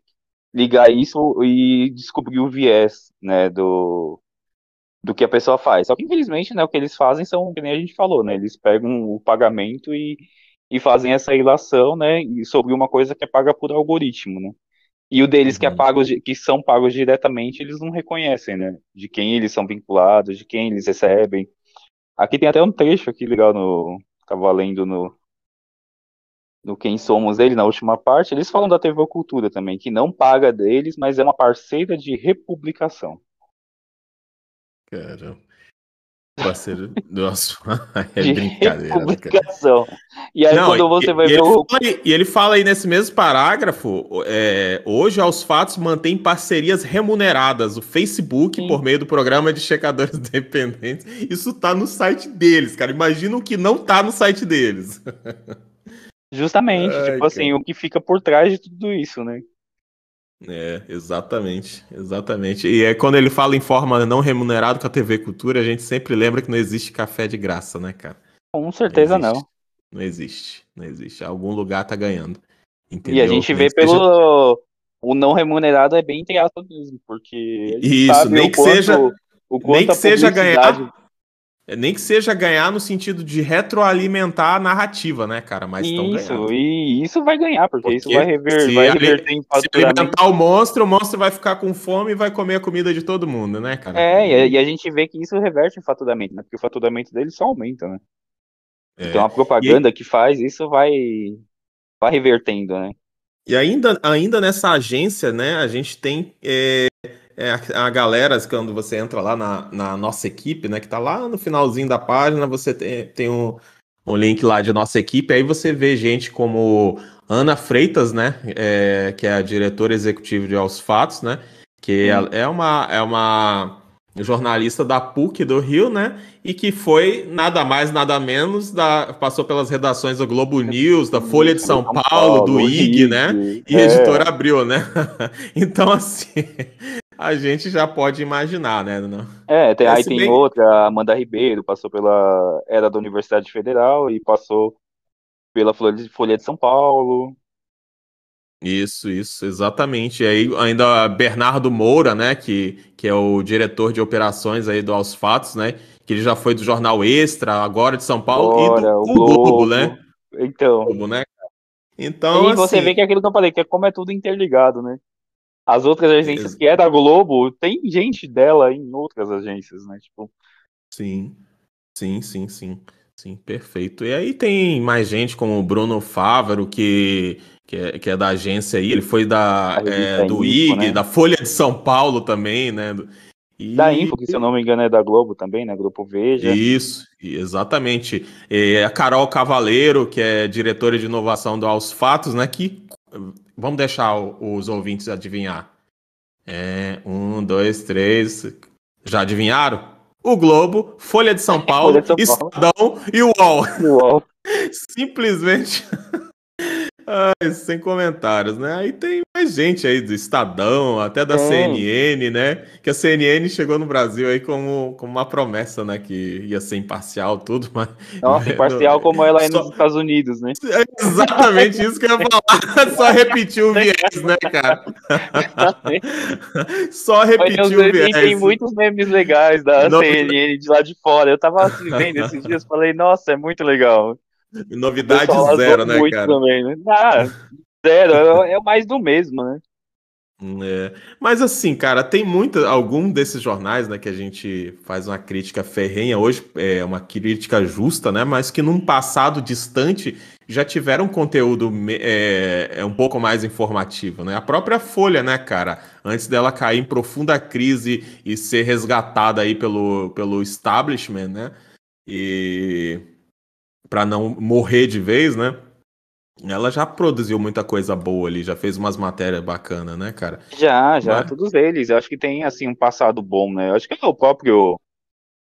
S3: ligar isso e descobrir o viés, né, do, do que a pessoa faz. Só que, infelizmente, né, o que eles fazem são, que nem a gente falou, né, eles pegam o pagamento e, e fazem essa ilação, né, sobre uma coisa que é paga por algoritmo, né. E o deles uhum. que, é uhum. pago, que são pagos diretamente, eles não reconhecem, né, de quem eles são vinculados, de quem eles recebem. Aqui tem até um trecho aqui legal no, tava lendo no, no Quem Somos Eles, na última parte, eles falam da TV Cultura também, que não paga deles, mas é uma parceira de republicação.
S2: Cara. Parceiro, nossa, é de brincadeira.
S3: Né, publicação. E aí, Não, quando você
S2: e,
S3: vai
S2: e ver. Ele o... fala, e ele fala aí nesse mesmo parágrafo: é, hoje, aos fatos, mantém parcerias remuneradas. O Facebook, Sim. por meio do programa de checadores independentes. Isso tá no site deles, cara. Imagina o que não tá no site deles.
S3: Justamente, Ai, tipo assim, o que fica por trás de tudo isso, né?
S2: É, exatamente, exatamente. E é quando ele fala em forma não remunerada com a TV Cultura, a gente sempre lembra que não existe café de graça, né, cara?
S3: Com certeza
S2: não.
S3: Não,
S2: não existe, não existe. Algum lugar tá ganhando.
S3: Entendeu? E a gente vê pelo seja... o não remunerado é bem entre mesmo, porque
S2: isso nem que quanto, seja nem que seja ganhar nem que seja ganhar no sentido de retroalimentar a narrativa, né, cara? Mas
S3: isso, e isso vai ganhar, porque, porque isso vai, rever, vai reverter em
S2: Se alimentar o monstro, o monstro vai ficar com fome e vai comer a comida de todo mundo, né, cara?
S3: É, e a gente vê que isso reverte em faturamento, né? Porque o faturamento dele só aumenta, né? É. Então a propaganda e... que faz, isso vai, vai revertendo, né?
S2: E ainda, ainda nessa agência, né, a gente tem é, é, a galera, quando você entra lá na, na, nossa equipe, né, que tá lá no finalzinho da página, você tem, tem um, um link lá de nossa equipe, aí você vê gente como Ana Freitas, né, é, que é a diretora executiva de Aos Fatos, né, que hum. é, uma, é uma jornalista da PUC do Rio, né? E que foi nada mais, nada menos, da, passou pelas redações do Globo News, da Folha de São, Paulo, do IG, né? E é. editora Abril, né? então, assim, a gente já pode imaginar, né? Não?
S3: É, tem, aí tem bem... outra, Amanda Ribeiro, passou pela. Era da Universidade Federal e passou pela Folha de São Paulo.
S2: Isso, isso, exatamente. E aí ainda Bernardo Moura, né, que, que é o diretor de operações aí do Aos Fatos, né, que ele já foi do Jornal Extra, agora de São Paulo,
S3: e do
S2: o
S3: Globo, Globo, né? Então. Globo,
S2: né? Então,
S3: e você assim vê que é aquilo que eu falei, que é como é tudo interligado, né? As outras agências que é da Globo, tem gente dela em outras agências, né? Tipo.
S2: Sim, sim, sim, sim. Sim, perfeito. E aí tem mais gente como o Bruno Fávaro, que, que, é, que é da agência aí, ele foi da, é, do IG, né? da Folha de São Paulo também, né?
S3: E... Da Info, que se eu não me engano é da Globo também, né? Grupo Veja.
S2: Isso, exatamente. E a Carol Cavaleiro, que é diretora de inovação do Aos Fatos, né? Que Vamos deixar os ouvintes adivinhar. É, um, dois, três. Já adivinharam? O Globo, Folha de São Paulo, de São Paulo. Estadão e o UOL. UOL. Simplesmente Ai, sem comentários, né? Aí tem mais gente aí do Estadão, até da é. CNN, né? Que a CNN chegou no Brasil aí como, como uma promessa, né? Que ia ser imparcial, tudo, mas.
S3: Nossa, imparcial como ela é Só... nos Estados Unidos, né?
S2: É exatamente isso que eu ia falar. Só repetiu o viés, né, cara? Só repetiu o viés.
S3: Tem muitos memes legais da Não... CNN de lá de fora. Eu tava assim, vendo esses dias, falei, nossa, é muito legal.
S2: Novidade zero, né, cara? Também, né?
S3: Ah, zero, é, é mais do mesmo, né?
S2: É. Mas assim, cara, tem muita, algum desses jornais, né, que a gente faz uma crítica ferrenha hoje, é uma crítica justa, né, mas que num passado distante já tiveram conteúdo é, é um pouco mais informativo, né? A própria Folha, né, cara, antes dela cair em profunda crise e ser resgatada aí pelo, pelo establishment, né? E para não morrer de vez, né? Ela já produziu muita coisa boa ali, já fez umas matérias bacanas, né, cara?
S3: Já, já, Mas... todos eles. Eu acho que tem, assim, um passado bom, né? Eu acho que é o próprio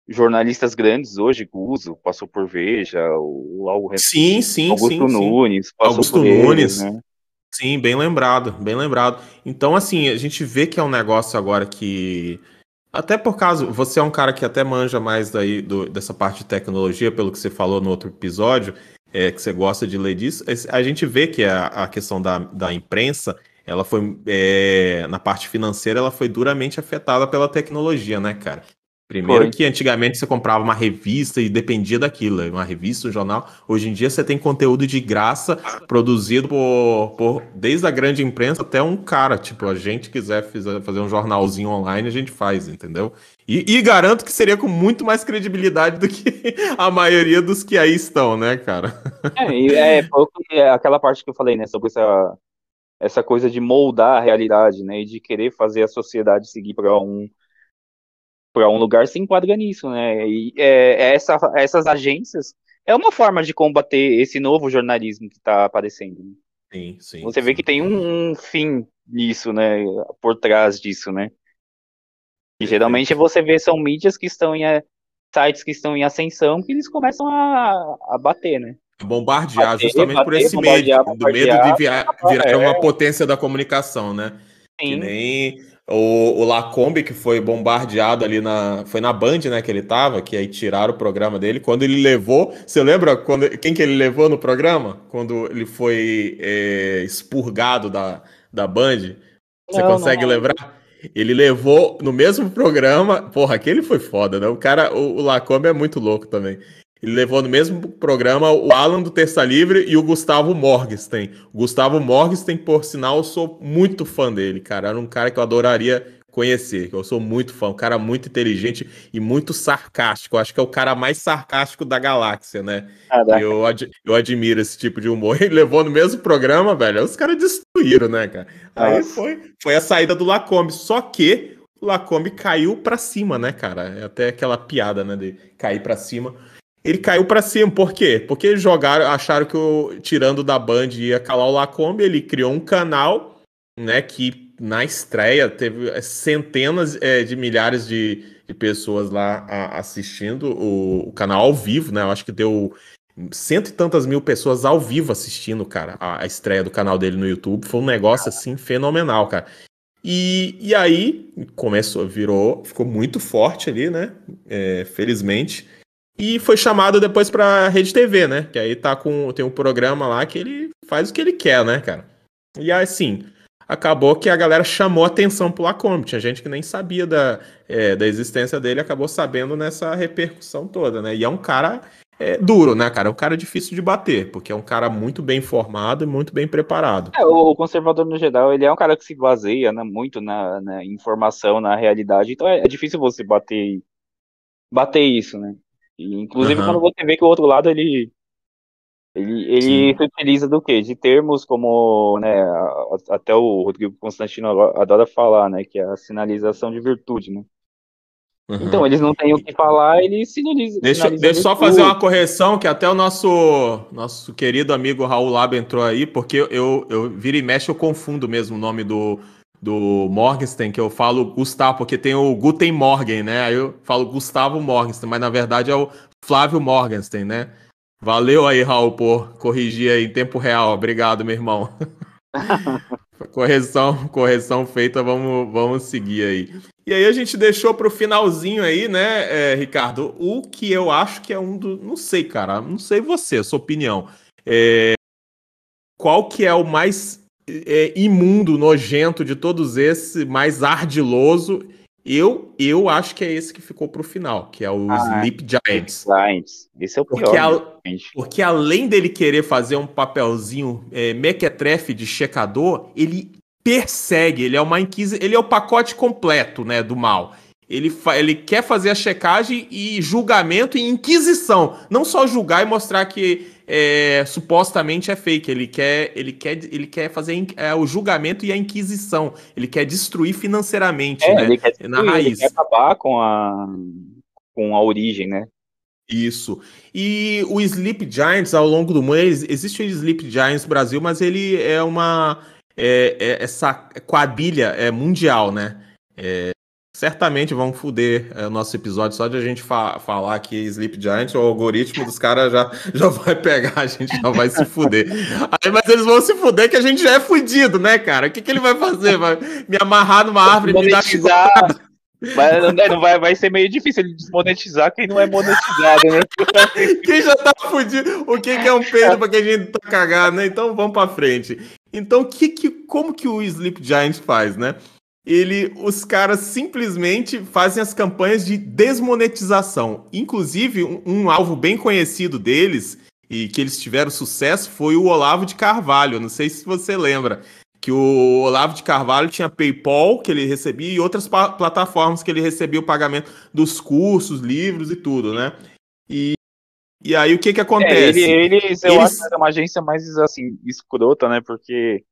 S3: jornalistas grandes hoje, Guzo, passou por Veja, o, o
S2: sim, sim,
S3: Augusto
S2: sim,
S3: Nunes,
S2: sim. Augusto Nunes, né? Sim, bem lembrado, bem lembrado. Então, assim, a gente vê que é um negócio agora que até por causa, você é um cara que até manja mais daí do, dessa parte de tecnologia, pelo que você falou no outro episódio, é, que você gosta de ler disso. A gente vê que a, a questão da, da imprensa, ela foi, é, na parte financeira, ela foi duramente afetada pela tecnologia, né, cara? Primeiro Foi. que antigamente você comprava uma revista e dependia daquilo, uma revista, um jornal. Hoje em dia você tem conteúdo de graça produzido por, por desde a grande imprensa até um cara. Tipo, a gente quiser fazer um jornalzinho online, a gente faz, entendeu? E, e garanto que seria com muito mais credibilidade do que a maioria dos que aí estão, né, cara?
S3: É, é, é aquela parte que eu falei, né, sobre essa, essa coisa de moldar a realidade, né, e de querer fazer a sociedade seguir para um para um lugar se enquadra nisso, né? E é, essa, essas agências é uma forma de combater esse novo jornalismo que está aparecendo. Né?
S2: Sim, sim.
S3: Você vê
S2: sim.
S3: que tem um, um, fim nisso, né? Por trás disso, né? E geralmente você vê são mídias que estão em sites que estão em ascensão que eles começam a, a bater, né?
S2: Bombardear, bater, justamente bater, por esse medo, do medo de virar, virar é. uma potência da comunicação, né? Sim. Que nem o, o Lacombe, que foi bombardeado ali na. Foi na Band, né, que ele tava, que aí tiraram o programa dele. Quando ele levou. Você lembra quando, quem que ele levou no programa? Quando ele foi é, expurgado da, da Band? Você não, consegue não, lembrar? Ele levou no mesmo programa. Porra, aquele foi foda, né? O cara, o, o Lacombe é muito louco também. Ele levou no mesmo programa o Alan do Terça Livre e o Gustavo Morgenstern. O Gustavo Morgenstern, por sinal, eu sou muito fã dele, cara. Era um cara que eu adoraria conhecer, eu sou muito fã, um cara muito inteligente e muito sarcástico. Eu acho que é o cara mais sarcástico da galáxia, né? Ah, eu, ad eu admiro esse tipo de humor. Ele levou no mesmo programa, velho. Os caras destruíram, né, cara? Aí foi, foi a saída do Lacombe. Só que o Lacombe caiu para cima, né, cara? É até aquela piada, né, de cair para cima ele caiu para cima. Por quê? Porque jogaram, acharam que o tirando da Band ia calar o Lacombe, ele criou um canal, né, que na estreia teve é, centenas é, de milhares de, de pessoas lá a, assistindo o, o, canal ao vivo, né? Eu acho que deu cento e tantas mil pessoas ao vivo assistindo, cara, a, a estreia do canal dele no YouTube. Foi um negócio assim fenomenal, cara. E, e aí começou, virou, ficou muito forte ali, né? É, felizmente. E foi chamado depois pra Rede TV, né? Que aí tá com. Tem um programa lá que ele faz o que ele quer, né, cara? E assim, acabou que a galera chamou atenção pro Lacombe. Tinha gente que nem sabia da, é, da existência dele, acabou sabendo nessa repercussão toda, né? E é um cara é, duro, né, cara? É um cara difícil de bater, porque é um cara muito bem formado e muito bem preparado.
S3: É, o conservador, no geral, ele é um cara que se baseia né, muito na, na informação, na realidade, então é, é difícil você bater, bater isso, né? E, inclusive, uhum. quando você vê que o outro lado, ele ele, ele se utiliza do quê? De termos como, né, até o Rodrigo Constantino adora falar, né, que é a sinalização de virtude, né? Uhum. Então, eles não têm o que falar, eles sinalizam.
S2: Deixa, deixa eu só fazer uma correção, que até o nosso, nosso querido amigo Raul Lab entrou aí, porque eu, eu vira e mexe, eu confundo mesmo o nome do, do Morgenstern, que eu falo Gustavo, porque tem o Guten Morgen, né? Aí eu falo Gustavo Morgenstern, mas na verdade é o Flávio Morgenstern, né? Valeu aí, Raul, por corrigir aí em tempo real. Obrigado, meu irmão. correção, correção feita, vamos, vamos seguir aí. E aí a gente deixou para o finalzinho aí, né, é, Ricardo, o que eu acho que é um do... Não sei, cara, não sei você, sua opinião. É, qual que é o mais é, imundo, nojento de todos esses, mais ardiloso. Eu, eu acho que é esse que ficou pro final, que é o ah, Sleep Giants.
S3: Giants. Esse é o
S2: porque pior. A, porque além dele querer fazer um papelzinho é, mequetrefe de checador, ele persegue, ele é uma inquisi ele é o pacote completo, né, do mal. Ele, ele quer fazer a checagem e julgamento e inquisição. Não só julgar e mostrar que é, supostamente é fake. Ele quer, ele quer, ele quer fazer é, o julgamento e a inquisição. Ele quer destruir financeiramente, é, né?
S3: Ele quer destruir, na raiz. Ele quer acabar com a, com a origem, né?
S2: Isso. E o Sleep Giants, ao longo do mundo, existe o Sleep Giants Brasil, mas ele é uma. É, é, essa quadrilha é mundial, né? É, certamente vão foder é, o nosso episódio só de a gente fa falar aqui Sleep Giant, o algoritmo dos caras já, já vai pegar, a gente já vai se fuder. Aí, mas eles vão se fuder que a gente já é fudido, né, cara? O que, que ele vai fazer? Vai me amarrar numa árvore e me dar chicotada?
S3: Vai, não vai, vai ser meio difícil ele desmonetizar quem não é monetizado, né?
S2: quem já tá fudido, o que, que é um peido pra quem a gente tá cagado, né? Então vamos pra frente. Então, que, que, como que o Sleep Giant faz, né? Ele, os caras simplesmente fazem as campanhas de desmonetização. Inclusive, um, um, alvo bem conhecido deles e que eles tiveram sucesso foi o Olavo de Carvalho. Não sei se você lembra que o Olavo de Carvalho tinha PayPal que ele recebia e outras plataformas que ele recebia o pagamento dos cursos, livros e tudo, né? E, e aí o que que acontece?
S3: É, ele, eles, eu eles... acho que é uma agência mais assim escrota, né? Porque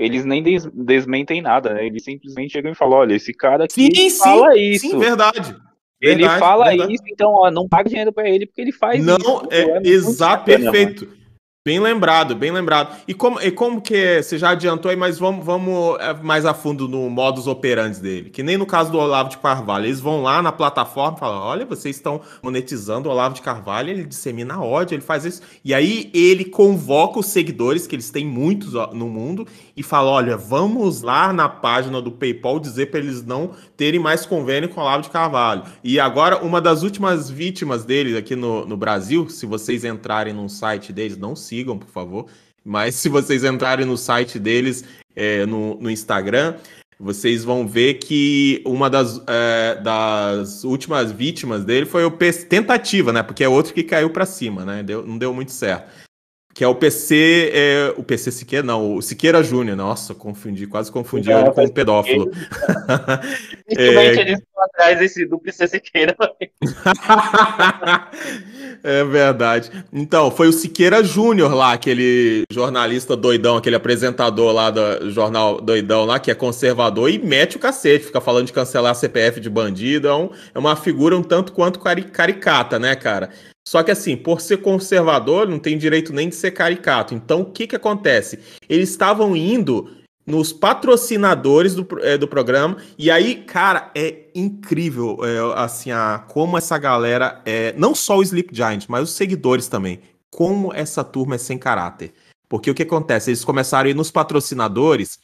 S3: eles nem des desmentem nada, né? Eles simplesmente chegam e falam, olha, esse cara aqui
S2: sim, fala sim, isso. Sim, verdade.
S3: Verdade, ele fala verdade. isso, então ó, não paga dinheiro para ele porque ele faz
S2: não,
S3: isso.
S2: Não, é, é exato, perfeito. Mano. Bem lembrado, bem lembrado. E como, e como que é, você já adiantou aí, mas vamos, vamos é, mais a fundo no modus operandi dele. Que nem no caso do Olavo de Carvalho. Eles vão lá na plataforma e falam: olha, vocês estão monetizando o Olavo de Carvalho, ele dissemina ódio, ele faz isso. E aí ele convoca os seguidores, que eles têm muitos no mundo, e fala: olha, vamos lá na página do PayPal dizer para eles não terem mais convênio com o Olavo de Carvalho. E agora, uma das últimas vítimas dele aqui no, no Brasil, se vocês entrarem no site deles, não sigam, por favor. Mas se vocês entrarem no site deles, é, no, no Instagram, vocês vão ver que uma das, é, das últimas vítimas dele foi o tentativa, né? Porque é outro que caiu para cima, né? Deu, não deu muito certo. Que é o PC, é, o PC Siqueira, não, o Siqueira Júnior. Nossa, confundi, quase confundi ele com o pedófilo.
S3: É... eles atrás desse, do PC Siqueira.
S2: É verdade. Então, foi o Siqueira Júnior lá, aquele jornalista doidão, aquele apresentador lá do jornal doidão lá, que é conservador e mete o cacete, fica falando de cancelar a CPF de bandido. É, um, é uma figura um tanto quanto caricata, né, cara? Só que assim, por ser conservador, não tem direito nem de ser caricato. Então, o que que acontece? Eles estavam indo nos patrocinadores do, é, do programa. E aí, cara, é incrível é, assim, a, como essa galera é. Não só o Sleep Giant, mas os seguidores também. Como essa turma é sem caráter. Porque o que acontece? Eles começaram a ir nos patrocinadores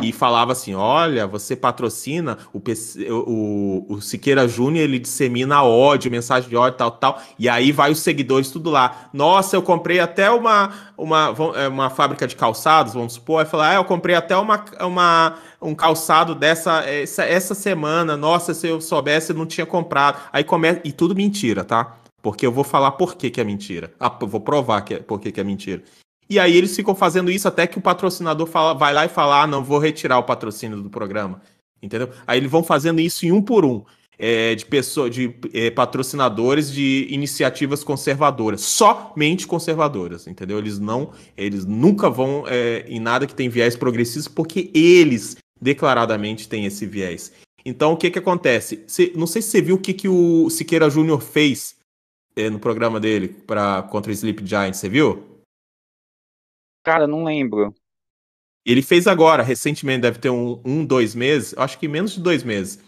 S2: e falava assim: olha, você patrocina o, PC, o, o Siqueira Júnior, ele dissemina ódio, mensagem de ódio, tal, tal. E aí vai os seguidores tudo lá. Nossa, eu comprei até uma, uma, é, uma fábrica de calçados, vamos supor. Aí falar, ah, eu comprei até uma, uma, um calçado dessa essa, essa semana. Nossa, se eu soubesse, eu não tinha comprado. Aí começa. E tudo mentira, tá? Porque eu vou falar por que, que é mentira. Ah, vou provar que é, por que, que é mentira. E aí eles ficam fazendo isso até que o patrocinador fala, vai lá e fala: ah, não, vou retirar o patrocínio do programa. Entendeu? Aí eles vão fazendo isso em um por um. É, de pessoas, de é, patrocinadores de iniciativas conservadoras, somente conservadoras, entendeu? Eles não, eles nunca vão é, em nada que tem viés progressista, porque eles declaradamente têm esse viés. Então, o que que acontece? Cê, não sei se você viu o que, que o Siqueira Júnior fez é, no programa dele para contra o Sleep Giant, você viu?
S3: Cara, não lembro.
S2: Ele fez agora, recentemente, deve ter um, um, dois meses, acho que menos de dois meses.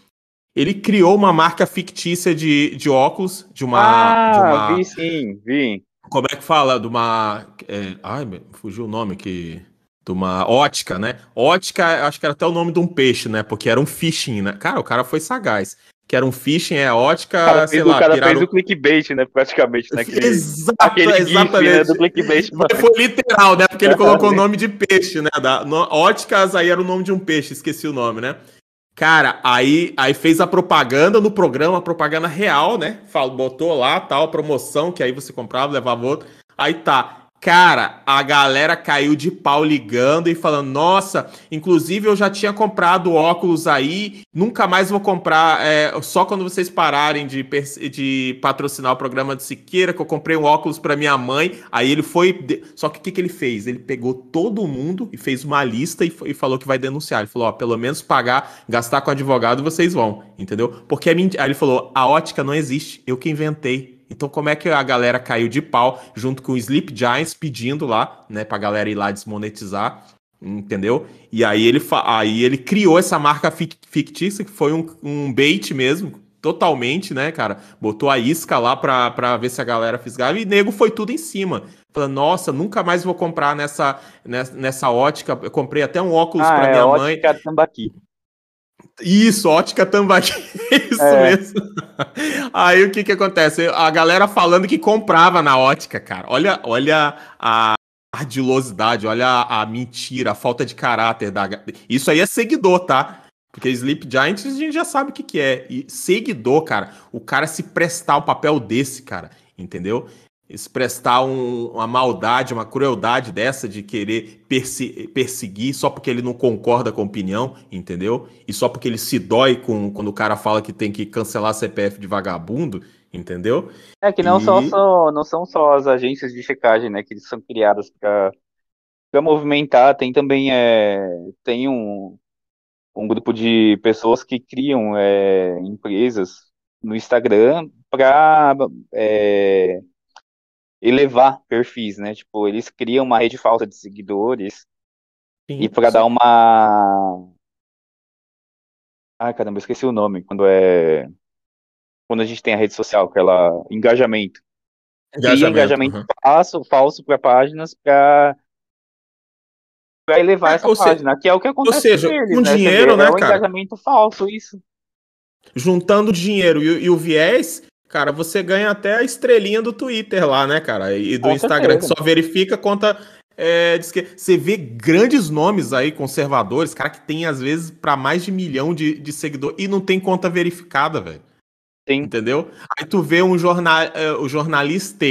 S2: Ele criou uma marca fictícia de, de óculos, de uma.
S3: Ah,
S2: de
S3: uma, vi sim, vi.
S2: Como é que fala? De uma. É, ai, fugiu o nome que. De uma ótica, né? Ótica, acho que era até o nome de um peixe, né? Porque era um fishing, né? Cara, o cara foi sagaz que era um phishing, é ótica,
S3: cara, sei lá, o cara fez o clickbait, né, praticamente, né?
S2: Aquele, Exato, aquele exatamente. GIF, né, do clickbait. Foi literal, né, porque ele colocou o nome de peixe, né, da, no, óticas, aí era o nome de um peixe, esqueci o nome, né. Cara, aí, aí fez a propaganda no programa, a propaganda real, né, Falou, botou lá, tal, promoção, que aí você comprava, levava outro, aí tá, Cara, a galera caiu de pau ligando e falando: Nossa, inclusive eu já tinha comprado óculos aí, nunca mais vou comprar. É, só quando vocês pararem de, de patrocinar o programa de Siqueira, que eu comprei um óculos para minha mãe. Aí ele foi. Só que o que, que ele fez? Ele pegou todo mundo e fez uma lista e, e falou que vai denunciar. Ele falou: Ó, pelo menos pagar, gastar com advogado vocês vão, entendeu? Porque é mentira. Aí ele falou: A ótica não existe, eu que inventei. Então, como é que a galera caiu de pau junto com o Sleep Giants pedindo lá, né, pra galera ir lá desmonetizar, entendeu? E aí ele, aí ele criou essa marca fictícia, que foi um, um bait mesmo, totalmente, né, cara? Botou a isca lá pra, pra ver se a galera fisgava e nego foi tudo em cima. Falando, nossa, nunca mais vou comprar nessa, nessa, nessa ótica. Eu comprei até um óculos ah, pra é, minha mãe.
S3: Tambaqui.
S2: Isso, ótica tambaqui. Isso é. mesmo. Aí o que que acontece? A galera falando que comprava na ótica, cara. Olha, olha a ardilosidade, olha a, a mentira, a falta de caráter da. Isso aí é seguidor, tá? Porque Sleep Giants a gente já sabe o que, que é. E seguidor, cara, o cara se prestar o papel desse, cara, entendeu? Expressar um, uma maldade, uma crueldade dessa de querer perse perseguir só porque ele não concorda com a opinião, entendeu? E só porque ele se dói com quando o cara fala que tem que cancelar CPF de vagabundo, entendeu?
S3: É que não, e... são, só, não são só as agências de checagem, né, que são criadas para para movimentar, tem também é, tem um, um grupo de pessoas que criam é, empresas no Instagram para é, elevar perfis, né? Tipo, eles criam uma rede falsa de seguidores sim, e para dar uma Ai, caramba, esqueci o nome. Quando é quando a gente tem a rede social, aquela engajamento. Engajamento, engajamento uhum. falso, falso para páginas para para elevar é, essa página, seja, que é o que acontece
S2: Ou seja, com, eles, com né? dinheiro, né,
S3: é
S2: um
S3: cara? engajamento falso, isso.
S2: Juntando dinheiro e, e, o viés, cara, você ganha até a estrelinha do Twitter lá, né, cara? E do com Instagram, certeza. que só verifica conta. É, diz que você vê grandes nomes aí, conservadores, cara que tem às vezes para mais de milhão de, de seguidores e não tem conta verificada, velho. Entendeu? Aí tu vê um jornal, uh, o jornalista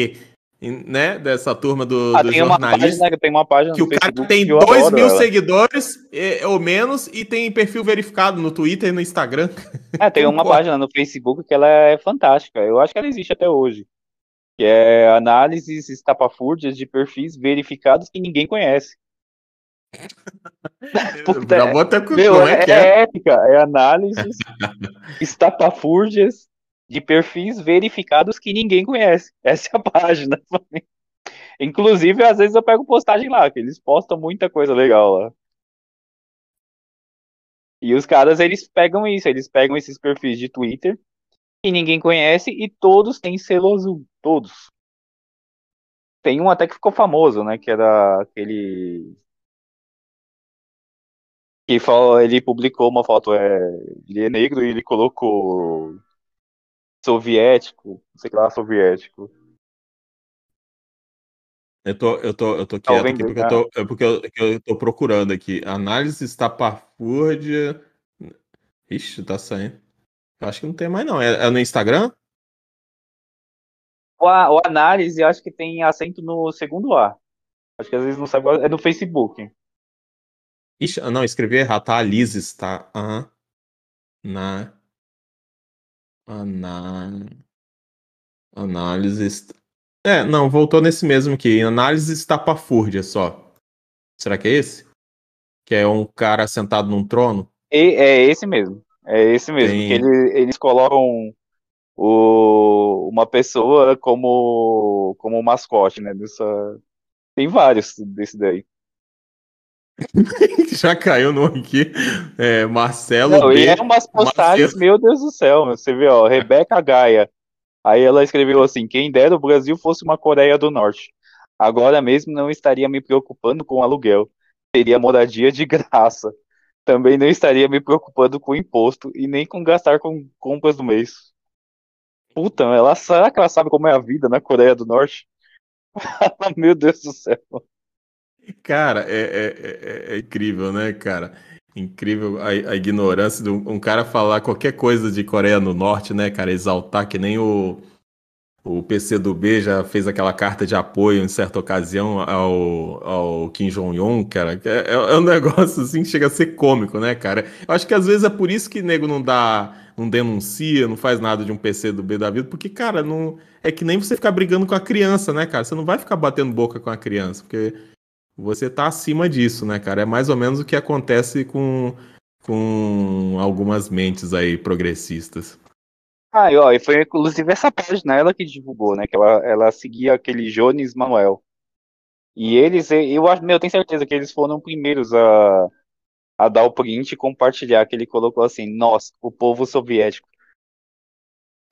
S2: né, dessa turma do, ah, do tem jornalista.
S3: Uma página, tem uma página
S2: que o cara tem 2 mil ela. seguidores e, ou menos e tem perfil verificado no Twitter e no Instagram.
S3: É, tem uma página no Facebook que ela é fantástica. Eu acho que ela existe até hoje. Que é análises estapafúrdias de perfis verificados que ninguém conhece.
S2: Puta, Já vou até
S3: meu, é, é, é épica, é análises estapafúrdias de perfis verificados que ninguém conhece. Essa é a página. Inclusive, às vezes eu pego postagem lá, que eles postam muita coisa legal lá. E os caras, eles pegam isso, eles pegam esses perfis de Twitter que ninguém conhece e todos têm selo azul, todos. Tem um até que ficou famoso, né, que era aquele que ele publicou uma foto, é, ele é negro e ele colocou soviético, não sei lá, soviético.
S2: Eu tô, eu tô, eu tô quieto aqui porque, eu tô, é porque eu, eu tô procurando aqui. Análise estapafúrdia. Ixi, tá saindo. Eu acho que não tem mais, não. É, é no Instagram?
S3: O, o análise, acho que tem acento no segundo A. Acho que às vezes não sabe. É no Facebook.
S2: Ixi, não, escrevi errado. Tá, Alises, tá? Aham. Uhum. Na. Ana... Análise. É, não, voltou nesse mesmo aqui. Análise estapafúrdia só. Será que é esse? Que é um cara sentado num trono?
S3: E, é esse mesmo. É esse mesmo. Tem... Que ele, eles colocam o, uma pessoa como, como mascote, né? Dessa... Tem vários desse daí.
S2: Já caiu no aqui. É, Marcelo.
S3: Não, B, e é umas postagens, Marcelo... meu Deus do céu. Você vê, ó, Rebeca Gaia. Aí ela escreveu assim: quem dera o Brasil fosse uma Coreia do Norte. Agora mesmo não estaria me preocupando com aluguel. Teria moradia de graça. Também não estaria me preocupando com imposto e nem com gastar com compras do mês. Puta, ela, será que ela sabe como é a vida na Coreia do Norte? meu Deus do céu.
S2: Cara, é, é, é, é, incrível, né, cara? Incrível a, a ignorância de um, cara falar qualquer coisa de Coreia do Norte, né, cara? Exaltar que nem o, o PCdoB já fez aquela carta de apoio em certa ocasião ao, ao Kim Jong-un, cara. É, é, um negócio assim que chega a ser cômico, né, cara? Eu acho que às vezes é por isso que nego não dá, não denuncia, não faz nada de um PCdoB da vida, porque, cara, não é que nem você ficar brigando com a criança, né, cara? Você não vai ficar batendo boca com a criança, porque você tá acima disso, né, cara? É mais ou menos o que acontece com, com algumas mentes aí progressistas.
S3: Ah, e, ó, e foi inclusive essa página ela que divulgou, né? Que ela, ela seguia aquele Jones Manuel. E eles, eu acho, meu, eu tenho certeza que eles foram primeiros a, a dar o print e compartilhar, que ele colocou assim, nós, o povo soviético.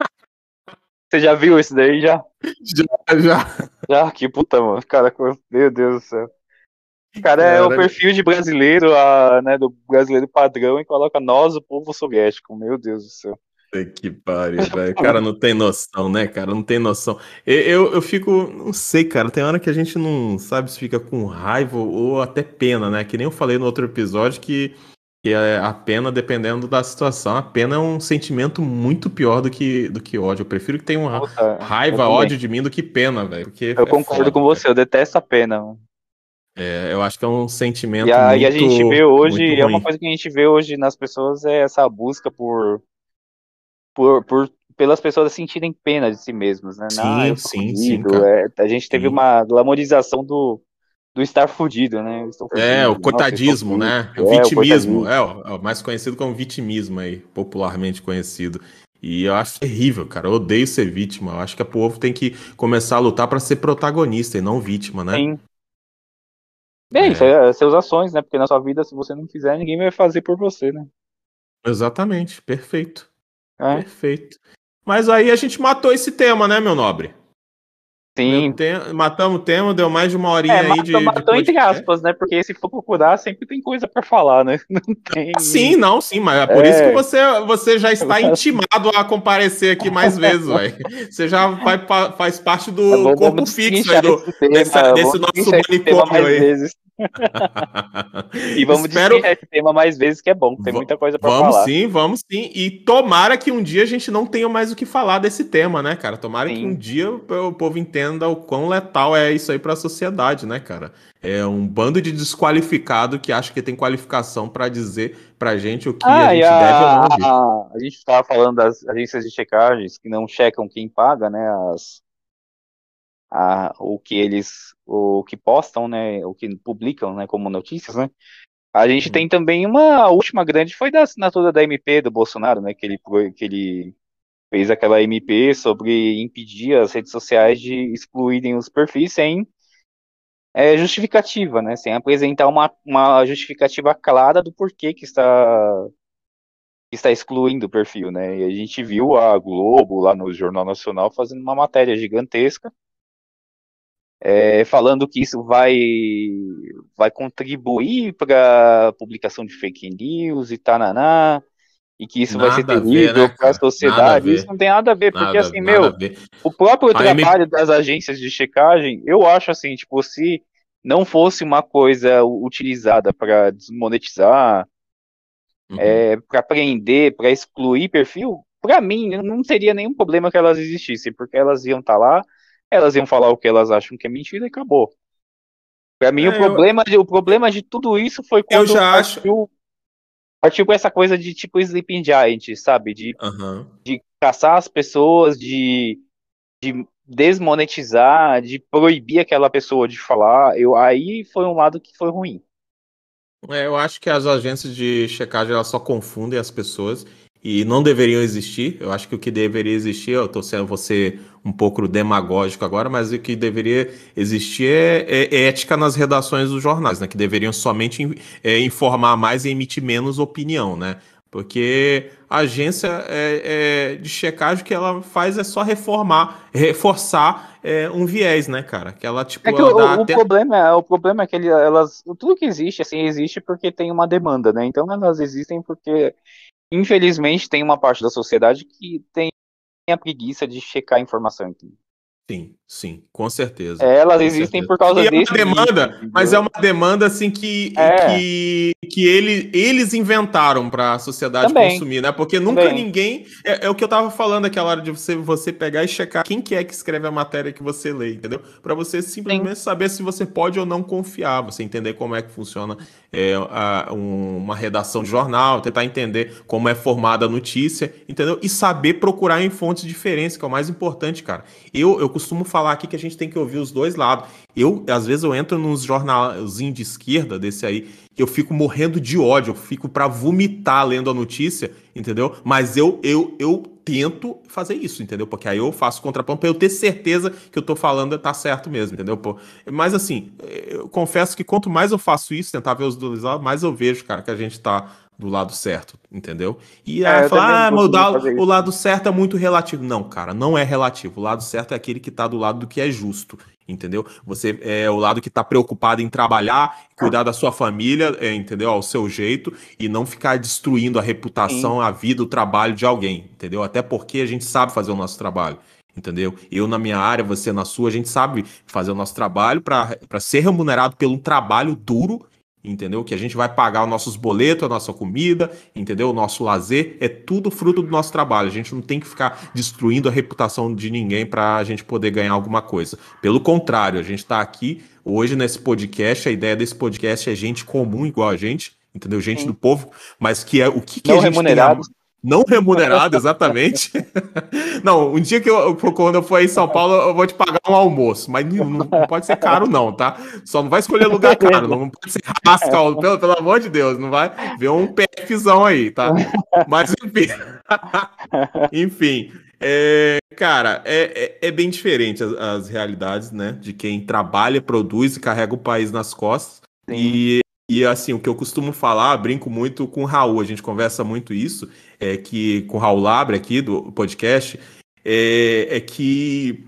S3: Você já viu isso daí já?
S2: Já, já.
S3: Já, que puta, mano. Cara, meu Deus do céu. Cara é o perfil de brasileiro, a, né, do brasileiro padrão, e coloca nós, o povo soviético. Meu Deus do céu.
S2: Que pariu, velho. O cara não tem noção, né, cara? Não tem noção. Eu, eu, eu, fico, não sei, cara. Tem hora que a gente não sabe se fica com raiva ou até pena, né? Que nem eu falei no outro episódio que, que é a pena, dependendo da situação, a pena é um sentimento muito pior do que, do que ódio. Eu prefiro que tenha uma raiva, ódio de mim do que pena, velho.
S3: Eu é concordo foda, com você, cara. eu detesto a pena, mano.
S2: É, eu acho que é um sentimento.
S3: E a, muito, e a gente vê hoje, é uma coisa que a gente vê hoje nas pessoas é essa busca por, por, por pelas pessoas sentirem pena de si mesmas, né?
S2: Sim, Não, sim, sim.
S3: É, a gente teve sim. uma glamorização do, do estar fudido, né?
S2: É, o coitadismo, né? O é, vitimismo, o é, é, mais conhecido como vitimismo aí, popularmente conhecido. E eu acho terrível, cara. Eu odeio ser vítima. Eu acho que o povo tem que começar a lutar para ser protagonista e não vítima, né? Sim.
S3: Bem, é. isso é seus ações, né? Porque na sua vida, se você não fizer, ninguém vai fazer por você, né?
S2: Exatamente, perfeito. É. Perfeito. Mas aí a gente matou esse tema, né, meu nobre?
S3: Sim.
S2: Tem, matamos o tema, deu mais de uma horinha é, aí de.
S3: Matou de entre aspas, né? Porque se for procurar, sempre tem coisa para falar, né?
S2: Não tem... Sim, não, sim, mas é por é. isso que você, você já está intimado a comparecer aqui mais vezes, velho. Você já vai, faz parte do corpo fixo aí do, tema, dessa, desse nosso manicômio aí. Vezes.
S3: E vamos Espero... discutir esse tema mais vezes, que é bom, tem muita coisa para falar.
S2: Vamos sim, vamos sim. E tomara que um dia a gente não tenha mais o que falar desse tema, né, cara? Tomara sim. que um dia o povo entenda o quão letal é isso aí para a sociedade, né, cara? É um bando de desqualificado que acha que tem qualificação para dizer pra gente o que ah, a gente a, deve ou não.
S3: A, a gente estava falando das agências de checagens que não checam quem paga, né? As, a, o que eles o que postam, né, o que publicam, né, como notícias, né? A gente tem também uma a última grande foi da assinatura da MP do Bolsonaro, né, que ele que ele fez aquela MP sobre impedir as redes sociais de excluírem os perfis sem é, justificativa, né, sem apresentar uma, uma justificativa clara do porquê que está que está excluindo o perfil, né? E a gente viu a Globo lá no Jornal Nacional fazendo uma matéria gigantesca é, falando que isso vai, vai contribuir para a publicação de fake news e tananá, e que isso nada vai ser terrível né, para a sociedade. Isso não tem nada a ver, nada, porque assim, meu, o próprio trabalho me... das agências de checagem, eu acho assim, tipo, se não fosse uma coisa utilizada para desmonetizar, uhum. é, para prender, para excluir perfil, para mim não seria nenhum problema que elas existissem, porque elas iam estar tá lá elas iam falar o que elas acham que é mentira e acabou. Para mim, é, o, problema eu... de, o problema de tudo isso foi quando
S2: eu já partiu, acho...
S3: partiu com essa coisa de tipo Sleeping Giant, sabe? De,
S2: uhum.
S3: de caçar as pessoas, de, de desmonetizar, de proibir aquela pessoa de falar. Eu, aí foi um lado que foi ruim.
S2: É, eu acho que as agências de checagem elas só confundem as pessoas e não deveriam existir. Eu acho que o que deveria existir, eu estou sendo você um pouco demagógico agora, mas o que deveria existir é, é, é ética nas redações dos jornais, né? Que deveriam somente é, informar mais e emitir menos opinião, né? Porque a agência é, é de checagem que ela faz é só reformar, reforçar é, um viés, né, cara? Que ela tipo.
S3: Que o, o até... problema, o problema é que elas, tudo que existe assim existe porque tem uma demanda, né? Então elas existem porque infelizmente, tem uma parte da sociedade que tem a preguiça de checar a informação.
S2: Sim, sim, com certeza.
S3: É, elas existem certeza. por causa
S2: e
S3: desse.
S2: É uma demanda, mas é uma demanda assim que, é. que, que ele, eles inventaram para a sociedade Também. consumir, né? Porque nunca Também. ninguém. É, é, o que eu tava falando aquela hora de você, você pegar e checar quem que é que escreve a matéria que você lê, entendeu? Para você simplesmente sim. saber se você pode ou não confiar, você entender como é que funciona é, a, um, uma redação de jornal, tentar entender como é formada a notícia, entendeu? E saber procurar em fontes diferentes, que é o mais importante, cara. Eu, eu costumo falar aqui que a gente tem que ouvir os dois lados. Eu, às vezes, eu entro nos jornalzinhos de esquerda desse aí, eu fico morrendo de ódio, eu fico para vomitar lendo a notícia, entendeu? Mas eu, eu, eu tento fazer isso, entendeu? Porque aí eu faço contraponto para eu ter certeza que eu tô falando tá certo mesmo, entendeu? Pô, mas assim, eu confesso que quanto mais eu faço isso, tentar ver os dois lados, mais eu vejo, cara, que a gente tá do lado certo, entendeu? E é, aí fala, ah, mas o, o lado certo é muito relativo. Não, cara, não é relativo. O lado certo é aquele que tá do lado do que é justo, entendeu? Você é o lado que tá preocupado em trabalhar, cuidar da sua família, é, entendeu? Ao seu jeito e não ficar destruindo a reputação, Sim. a vida, o trabalho de alguém, entendeu? Até porque a gente sabe fazer o nosso trabalho entendeu? Eu na minha área, você na sua, a gente sabe fazer o nosso trabalho para ser remunerado pelo trabalho duro entendeu? Que a gente vai pagar os nossos boletos, a nossa comida, entendeu? O nosso lazer, é tudo fruto do nosso trabalho. A gente não tem que ficar destruindo a reputação de ninguém para a gente poder ganhar alguma coisa. Pelo contrário, a gente está aqui hoje nesse podcast, a ideia desse podcast é gente comum igual a gente, entendeu? Gente Sim. do povo, mas que é o que, que a gente
S3: remunerados.
S2: tem Não remunerado, exatamente. não, um dia que eu, quando eu for em São Paulo, eu vou te pagar um almoço, mas não, não pode ser caro, não, tá? Só não vai escolher lugar caro, não pode ser rasca, pelo, pelo amor de Deus, não vai ver um PFzão aí, tá? Mas enfim. enfim. É, cara, é, é, é, bem diferente as, as, realidades, né? De quem trabalha, produz e carrega o país nas costas. E, e assim, o que eu costumo falar, brinco muito com o Raul, a gente conversa muito isso, é que com o Raul Labre aqui do podcast, é, é que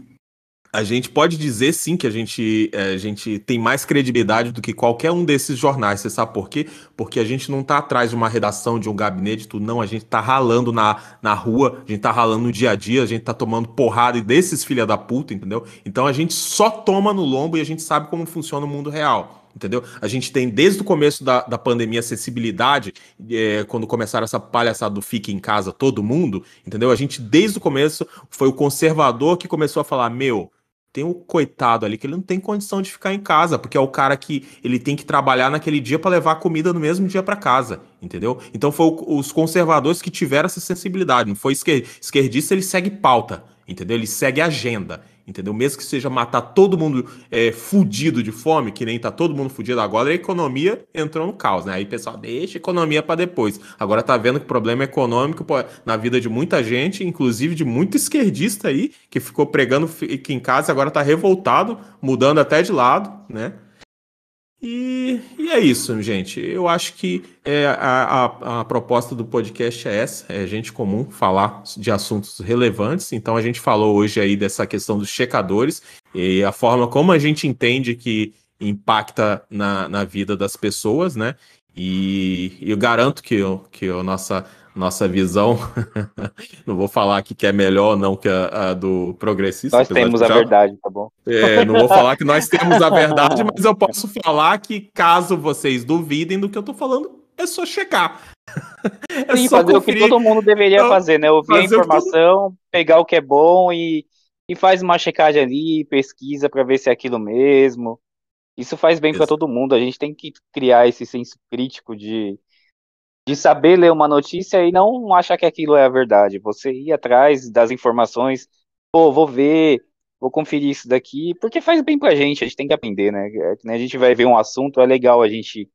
S2: a gente pode dizer sim que a gente, é, a gente tem mais credibilidade do que qualquer um desses jornais. Você sabe por quê? Porque a gente não está atrás de uma redação, de um gabinete, tudo, não. A gente está ralando na, na rua, a gente está ralando no dia a dia, a gente está tomando porrada desses filha da puta, entendeu? Então a gente só toma no lombo e a gente sabe como funciona o mundo real entendeu? A gente tem desde o começo da, da pandemia acessibilidade, é, quando começaram essa palhaçada do fique em casa todo mundo, entendeu? A gente desde o começo foi o conservador que começou a falar: meu, tem um coitado ali que ele não tem condição de ficar em casa, porque é o cara que ele tem que trabalhar naquele dia para levar comida no mesmo dia para casa, entendeu? Então foi o, os conservadores que tiveram essa sensibilidade, não foi esquerdista, ele segue pauta, entendeu? Ele segue agenda entendeu? Mesmo que seja matar todo mundo é, fudido de fome, que nem tá todo mundo fudido agora, a economia entrou no caos, né? Aí o pessoal deixa a economia para depois. Agora tá vendo que o problema econômico pô, na vida de muita gente, inclusive de muito esquerdista aí, que ficou pregando aqui em casa agora tá revoltado, mudando até de lado, né? E, e, é isso, gente. Eu acho que é, a, a, a, proposta do podcast é essa: é gente comum falar de assuntos relevantes. Então a gente falou hoje aí dessa questão dos checadores e a forma como a gente entende que impacta na, na vida das pessoas, né? E, eu garanto que, que a nossa nossa visão, não vou falar aqui que é melhor ou não que a, a do progressista.
S3: Nós temos a verdade, tá bom?
S2: É, não vou falar que nós temos a verdade, mas eu posso falar que caso vocês duvidem do que eu tô falando, é só checar.
S3: É Sim, só fazer conferir. o que todo mundo deveria então, fazer, né? Ouvir a informação, todo... pegar o que é bom e, e faz uma checagem ali, pesquisa para ver se é aquilo mesmo. Isso faz bem para todo mundo. A gente tem que criar esse senso crítico de de saber ler uma notícia e não achar que aquilo é a verdade. Você ir atrás das informações, pô, vou ver, vou conferir isso daqui, porque faz bem pra gente, a gente tem que aprender, né? É, a gente vai ver um assunto, é legal a gente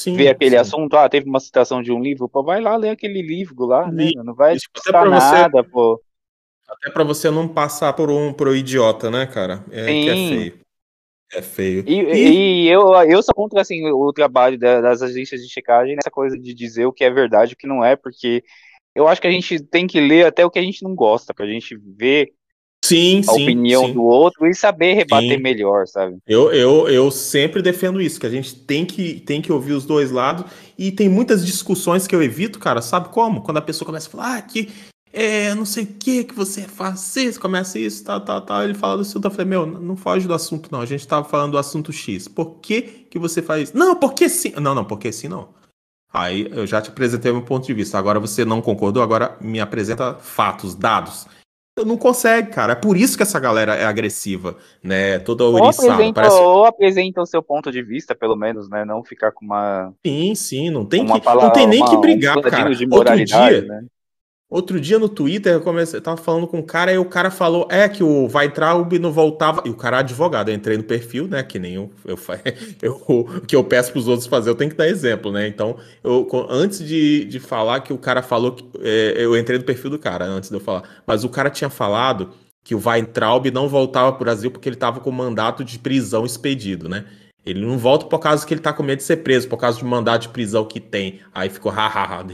S3: sim, ver aquele sim. assunto, ah, teve uma citação de um livro, pô, vai lá ler aquele livro lá, né? Não vai citar nada, você, pô.
S2: Até pra você não passar por um pro idiota, né, cara? É sim. que é feio. É feio.
S3: E, e... e, eu, eu sou contra assim, o trabalho das agências de checagem nessa coisa de dizer o que é verdade e o que não é, porque eu acho que a gente tem que ler até o que a gente não gosta, pra gente ver
S2: sim,
S3: a
S2: sim,
S3: opinião
S2: sim.
S3: do outro e saber rebater sim. melhor, sabe?
S2: Eu, eu, eu sempre defendo isso, que a gente tem que, tem que ouvir os dois lados, e tem muitas discussões que eu evito, cara, sabe como? Quando a pessoa começa a falar, ah, que é, não sei o que que você faz, você começa isso, tal, tal, tal. Ele fala do assunto, eu falei, meu, não foge do assunto, não. A gente tava falando do assunto X. Por que que você faz isso? Não, porque sim. Não, não, porque sim, não. Aí eu já te apresentei meu ponto de vista. Agora você não concordou, agora me apresenta fatos, dados. Não consegue, cara. É por isso que essa galera é agressiva, né? Toda
S3: oriçada. Ou apresenta, parece... ou apresenta o seu ponto de vista, pelo menos, né? Não ficar com uma.
S2: Sim, sim, não tem que. Palavra, não tem nem uma, que brigar, um cara. Outro dia, né? Outro dia no Twitter eu, comecei, eu tava falando com um cara e o cara falou: é que o o não voltava. E o cara é advogado. Eu entrei no perfil, né? Que nem eu, eu, eu, o que eu peço pros outros fazer, eu tenho que dar exemplo, né? Então, eu, antes de, de falar que o cara falou, que, é, eu entrei no perfil do cara, antes de eu falar. Mas o cara tinha falado que o Weintraub não voltava pro Brasil porque ele tava com mandato de prisão expedido, né? Ele não volta por causa que ele tá com medo de ser preso, por causa do mandato de prisão que tem. Aí ficou hahaha.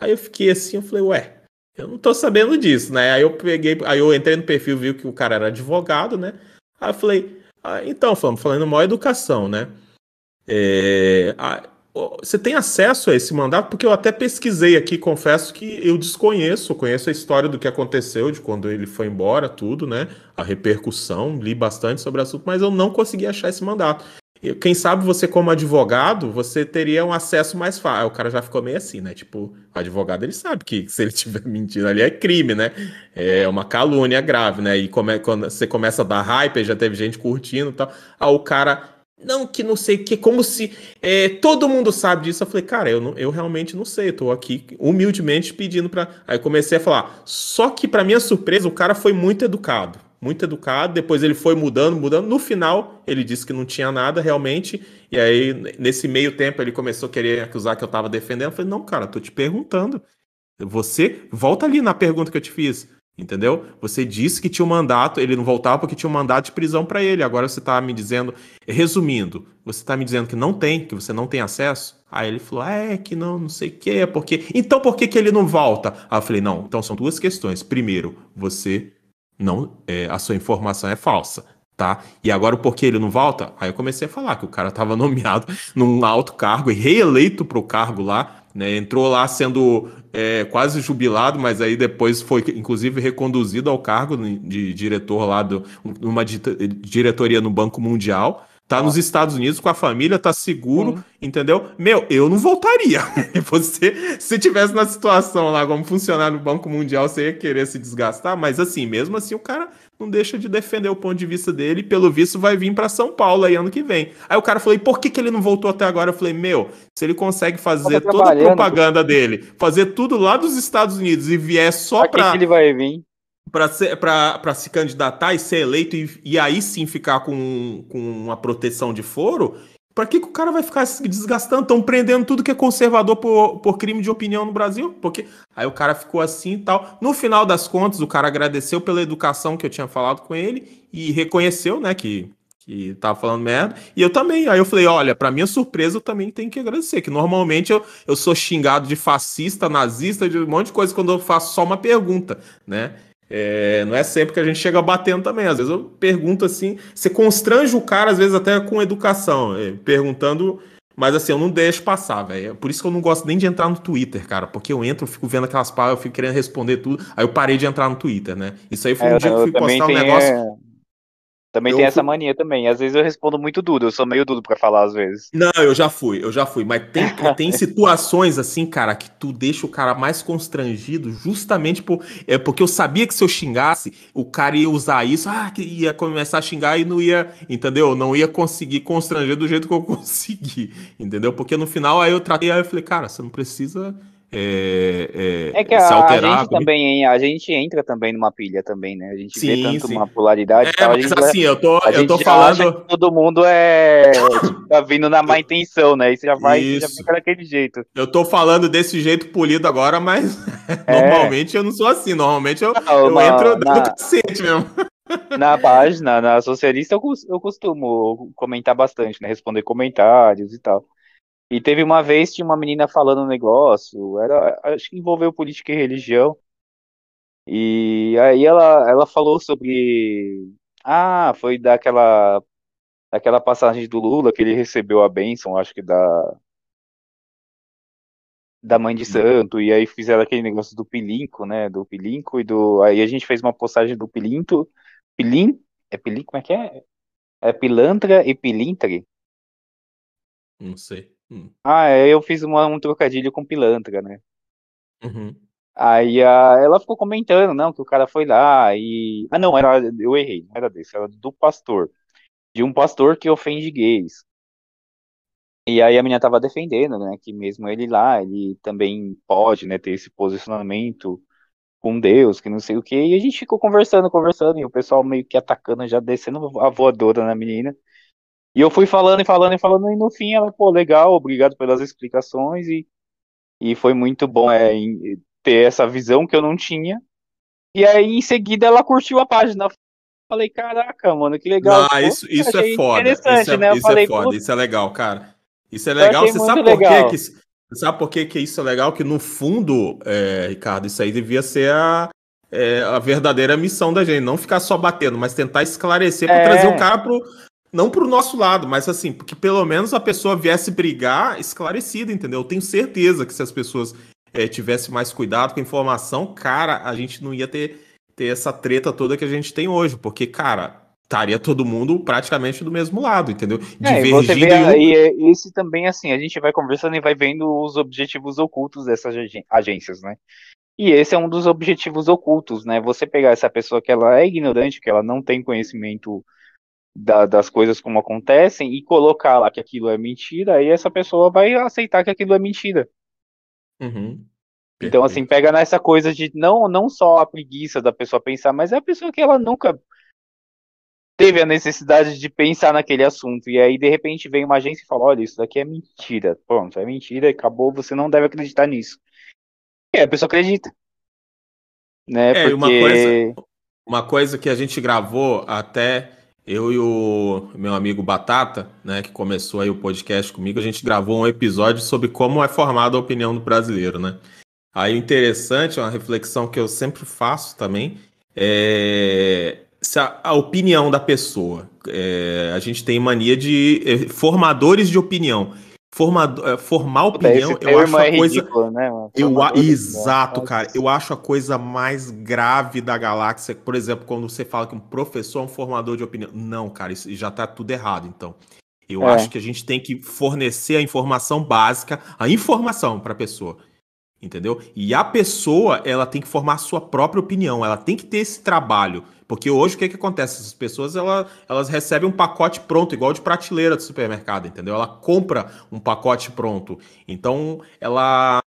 S2: Aí eu fiquei assim, eu falei, ué, eu não tô sabendo disso, né? Aí eu peguei, aí eu entrei no perfil, vi que o cara era advogado, né? Aí eu falei, ah, então, falando, falando maior educação, né? É, a, você tem acesso a esse mandato? Porque eu até pesquisei aqui, confesso que eu desconheço, conheço a história do que aconteceu, de quando ele foi embora, tudo, né? A repercussão, li bastante sobre o assunto, mas eu não consegui achar esse mandato. Quem sabe você, como advogado, você teria um acesso mais fácil. O cara já ficou meio assim, né? Tipo, o advogado ele sabe que se ele estiver mentindo ali é crime, né? É uma calúnia grave, né? E quando você começa a dar hype, já teve gente curtindo e tal. Aí o cara não, que não sei que, como se é, todo mundo sabe disso. Eu falei, cara, eu, não, eu realmente não sei, eu tô aqui humildemente pedindo para. Aí comecei a falar. Só que, para minha surpresa, o cara foi muito educado. Muito educado, depois ele foi mudando, mudando. No final, ele disse que não tinha nada realmente. E aí, nesse meio tempo, ele começou a querer acusar que eu tava defendendo. Eu falei, não, cara, tô te perguntando. Você volta ali na pergunta que eu te fiz. Entendeu? Você disse que tinha um mandato, ele não voltava porque tinha um mandato de prisão para ele. Agora você está me dizendo, resumindo, você está me dizendo que não tem, que você não tem acesso? Aí ele falou, ah, é que não, não sei o que, é porque. Então por que, que ele não volta? Aí eu falei, não, então são duas questões. Primeiro, você não. É, a sua informação é falsa. Tá? E agora o porquê ele não volta? Aí eu comecei a falar que o cara estava nomeado num alto cargo e reeleito para o cargo lá, né? Entrou lá sendo é, quase jubilado, mas aí depois foi, inclusive, reconduzido ao cargo de diretor lá de uma diretoria no Banco Mundial. Tá nos Estados Unidos com a família, tá seguro, entendeu? Meu, eu não voltaria. Você, se tivesse na situação lá como funcionário no Banco Mundial, você ia querer se desgastar, mas assim, mesmo assim, o cara não deixa de defender o ponto de vista dele e, pelo visto, vai vir para São Paulo aí ano que vem. Aí o cara falou: e por que, que ele não voltou até agora? Eu falei: meu, se ele consegue fazer toda a propaganda dele, fazer tudo lá dos Estados Unidos e vier só para.
S3: Que ele vai vir?
S2: Para se candidatar e ser eleito e, e aí sim ficar com, com uma proteção de foro, Pra que, que o cara vai ficar se desgastando? Estão prendendo tudo que é conservador por, por crime de opinião no Brasil? Porque aí o cara ficou assim e tal. No final das contas, o cara agradeceu pela educação que eu tinha falado com ele e reconheceu, né, que, que tava falando merda. E eu também. Aí eu falei: olha, pra minha surpresa, eu também tenho que agradecer. Que normalmente eu, eu sou xingado de fascista, nazista, de um monte de coisa quando eu faço só uma pergunta, né? É, não é sempre que a gente chega batendo também. Às vezes eu pergunto assim, você constrange o cara, às vezes até com educação, é, perguntando, mas assim, eu não deixo passar, velho. É por isso que eu não gosto nem de entrar no Twitter, cara, porque eu entro, eu fico vendo aquelas palavras, eu fico querendo responder tudo, aí eu parei de entrar no Twitter, né? Isso aí foi um é, dia que eu fui postar um negócio.
S3: Também eu tem fui... essa mania também. Às vezes eu respondo muito duro, eu sou meio duro para falar às vezes.
S2: Não, eu já fui, eu já fui. Mas tem, tem situações assim, cara, que tu deixa o cara mais constrangido justamente por, é, porque eu sabia que se eu xingasse, o cara ia usar isso, ah, que ia começar a xingar e não ia, entendeu? Não ia conseguir constranger do jeito que eu consegui, entendeu? Porque no final aí eu tratei, aí eu falei, cara, você não precisa é,
S3: é, é que a, a, gente também, a gente entra também numa pilha também, né? A gente sim, vê tanto sim. uma polaridade. É,
S2: tal, mas assim, eu tô, eu tô falando.
S3: todo mundo é tipo, tá vindo na má intenção, né? Isso já vai, Isso. já fica daquele jeito.
S2: Eu tô falando desse jeito polido agora, mas é. normalmente eu não sou assim. Normalmente eu, não, eu entro na... no cacete mesmo.
S3: Na página, na socialista, eu costumo comentar bastante, né? Responder comentários e tal. E teve uma vez, tinha uma menina falando um negócio, era, acho que envolveu política e religião. E aí ela, ela falou sobre. Ah, foi daquela, daquela passagem do Lula que ele recebeu a bênção, acho que da, da mãe de santo, e aí fizeram aquele negócio do pilinco, né? Do pilinco e do. Aí a gente fez uma postagem do pilinto. Pilim? É pilim? Como é que é? É pilantra e pilintre?
S2: Não sei.
S3: Hum. Ah, é, eu fiz uma, um trocadilho com pilantra, né?
S2: Uhum.
S3: Aí a, ela ficou comentando, não, que o cara foi lá e. Ah, não, era, eu errei, não era desse, era do pastor. De um pastor que ofende gays. E aí a menina tava defendendo, né, que mesmo ele lá, ele também pode, né, ter esse posicionamento com Deus, que não sei o que, e a gente ficou conversando, conversando, e o pessoal meio que atacando, já descendo a voadora na menina. E eu fui falando e falando e falando, e no fim ela, pô, legal, obrigado pelas explicações, e, e foi muito bom é, ter essa visão que eu não tinha. E aí, em seguida, ela curtiu a página. Falei, caraca, mano, que legal.
S2: Ah, isso, isso é foda. Isso é, né? isso é falei, é foda, isso é legal, cara. Isso é legal. Você sabe por quê que isso, sabe por que, que isso é legal? Que no fundo, é, Ricardo, isso aí devia ser a, é, a verdadeira missão da gente. Não ficar só batendo, mas tentar esclarecer para é. trazer o cara pro, não pro nosso lado, mas assim, porque pelo menos a pessoa viesse brigar esclarecida, entendeu? Eu tenho certeza que se as pessoas é, tivessem mais cuidado com a informação, cara, a gente não ia ter, ter essa treta toda que a gente tem hoje, porque, cara, estaria todo mundo praticamente do mesmo lado, entendeu?
S3: É, você vê aí, um... esse também, assim, a gente vai conversando e vai vendo os objetivos ocultos dessas agências, né? E esse é um dos objetivos ocultos, né? Você pegar essa pessoa que ela é ignorante, que ela não tem conhecimento da, das coisas como acontecem e colocar lá que aquilo é mentira, aí essa pessoa vai aceitar que aquilo é mentira.
S2: Uhum.
S3: Então, assim, pega nessa coisa de não, não só a preguiça da pessoa pensar, mas é a pessoa que ela nunca teve a necessidade de pensar naquele assunto. E aí, de repente, vem uma agência e fala: olha, isso daqui é mentira. Pronto, é mentira, acabou, você não deve acreditar nisso. E a pessoa acredita. Né?
S2: É, e uma
S3: Porque.
S2: coisa, uma coisa que a gente gravou até eu e o meu amigo Batata, né, que começou aí o podcast comigo, a gente gravou um episódio sobre como é formada a opinião do brasileiro, né? Aí interessante, uma reflexão que eu sempre faço também, é se a, a opinião da pessoa. É, a gente tem mania de é, formadores de opinião. Formado, é, formar
S3: Puta,
S2: opinião,
S3: esse
S2: eu acho
S3: termo
S2: a
S3: é
S2: coisa.
S3: ridículo, né?
S2: Eu, a- exato, cara. Eu acho a coisa mais grave da galáxia. Por exemplo, quando você fala que um professor é um formador de opinião. Não, cara, isso já tá tudo errado, então. Eu
S3: É.
S2: acho que a gente tem que fornecer a informação básica, a informação para a pessoa. Entendeu? E a pessoa, ela tem que formar a sua própria opinião, ela tem que ter esse trabalho. Porque hoje o que, que acontece? Essas pessoas ela, elas recebem um pacote pronto, igual de prateleira do supermercado, entendeu? Ela compra um pacote pronto. Então, ela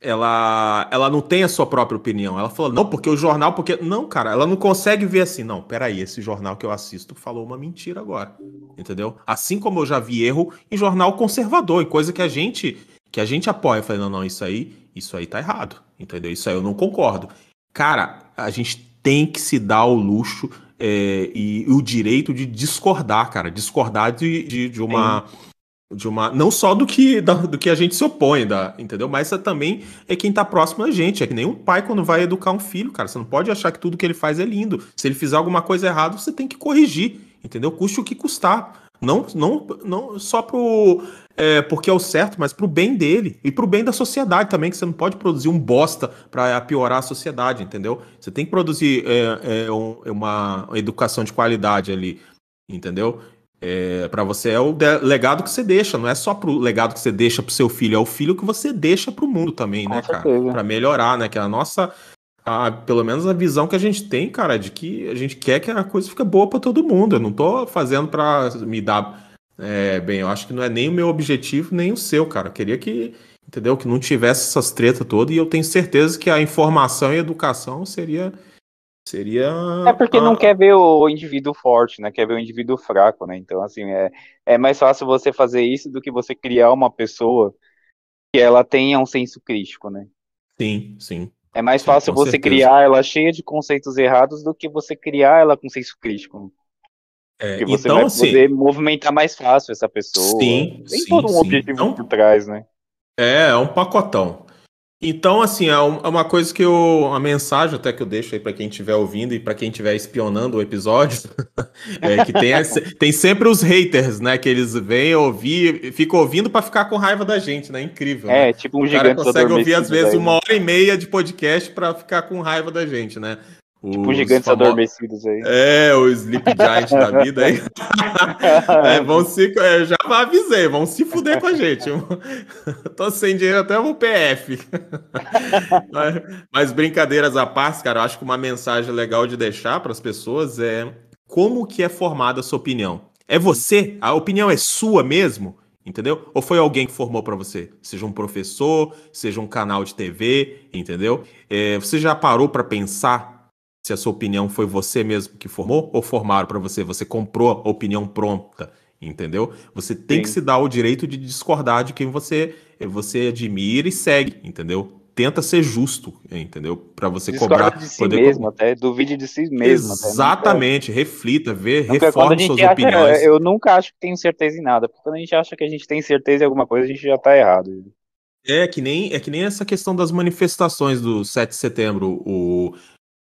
S2: ela, ela não tem a sua própria opinião. Ela falou, não, porque o jornal, porque. Não, cara, ela não consegue ver assim, não, peraí, esse jornal que eu assisto falou uma mentira agora. Entendeu? Assim como eu já vi erro em jornal conservador, em coisa que a gente que a gente apoia. Eu falei, não, não, isso aí, isso aí tá errado. Entendeu? Isso aí eu não concordo. Cara, a gente tem que se dar o luxo é, e o direito de discordar, cara. Discordar de, de, de uma de uma não só do que da- do que a gente se opõe, da, entendeu? Mas é também é quem tá próximo a gente, é que nem um pai quando vai educar um filho, cara, você não pode achar que tudo que ele faz é lindo. Se ele fizer alguma coisa errada, você tem que corrigir, entendeu? Custe o que custar. Não não não só pro é, porque é o certo, mas pro bem dele e pro bem da sociedade também, que você não pode produzir um bosta para piorar a sociedade, entendeu? Você tem que produzir é, é, um- uma educação de qualidade ali, entendeu? É, para você é o legado que você deixa, não é só pro legado que você deixa pro seu filho, é o filho que você deixa pro mundo também,
S3: Com
S2: né, cara?
S3: certeza.
S2: Pra melhorar, né? Que a nossa, a- pelo menos a visão que a gente tem, cara, de que a gente quer que a coisa fique boa pra todo mundo. Eu não tô fazendo pra me dar é, bem. Eu acho que não é nem o meu objetivo, nem o seu, cara. Eu queria que, entendeu? Que não tivesse essas tretas todas e eu tenho certeza que a informação e a educação seria. Seria.
S3: É porque
S2: a-
S3: não quer ver o indivíduo forte, né? Quer ver o indivíduo fraco, né? Então, assim, é, é mais fácil você fazer isso do que você criar uma pessoa que ela tenha um senso crítico, né?
S2: Sim, sim.
S3: É mais
S2: Sim,
S3: fácil você
S2: certeza.
S3: criar ela cheia de conceitos errados do que você criar ela com senso crítico.
S2: É,
S3: você
S2: então,
S3: vai
S2: assim.
S3: poder movimentar mais fácil essa pessoa.
S2: Sim,
S3: Tem
S2: sim,
S3: todo um
S2: sim.
S3: objetivo
S2: Então-
S3: por trás, né?
S2: É, é um pacotão. Então, assim, é é uma coisa que eu. Uma mensagem até que eu deixo aí pra quem estiver ouvindo e pra quem estiver espionando o episódio. é que tem, tem sempre os haters, né? Que eles vêm ouvir, ficam ouvindo pra ficar com raiva da gente, né? Incrível. né?
S3: É, tipo um
S2: O cara
S3: gigante
S2: consegue ouvir às vezes
S3: daí,
S2: uma
S3: né?
S2: hora e meia de podcast pra ficar com raiva da gente, né?
S3: Tipo
S2: Os
S3: gigantes
S2: famo-
S3: adormecidos aí.
S2: É, o Sleep Giant da vida aí. É, vão se, eu já avisei, vão se fuder com a gente. Tô sem dinheiro até o PF. mas, mas brincadeiras à parte, cara, eu acho que uma mensagem legal de deixar para as pessoas é como que é formada a sua opinião. É você? A opinião é sua mesmo? Entendeu? Ou foi alguém que formou para você? Seja um professor, seja um canal de TV, entendeu? É, você já parou para pensar se a sua opinião foi você mesmo que formou ou formaram para você? Você comprou a opinião pronta, entendeu? Você tem
S3: Sim.
S2: que se dar o direito de discordar de quem você você admira e segue, entendeu? Tenta ser justo, entendeu? Para você
S3: Discorda
S2: cobrar,
S3: de si
S2: poder
S3: mesmo, até. Duvide de si mesmo. até. Nunca-
S2: Exatamente, reflita, vê,
S3: quando a
S2: reforme suas
S3: acha,
S2: opiniões.
S3: eu nunca acho que tenho certeza em nada, porque quando a gente acha que a gente tem certeza em alguma coisa, a gente já tá errado.
S2: É que nem é que nem essa questão das manifestações do 7 de setembro, o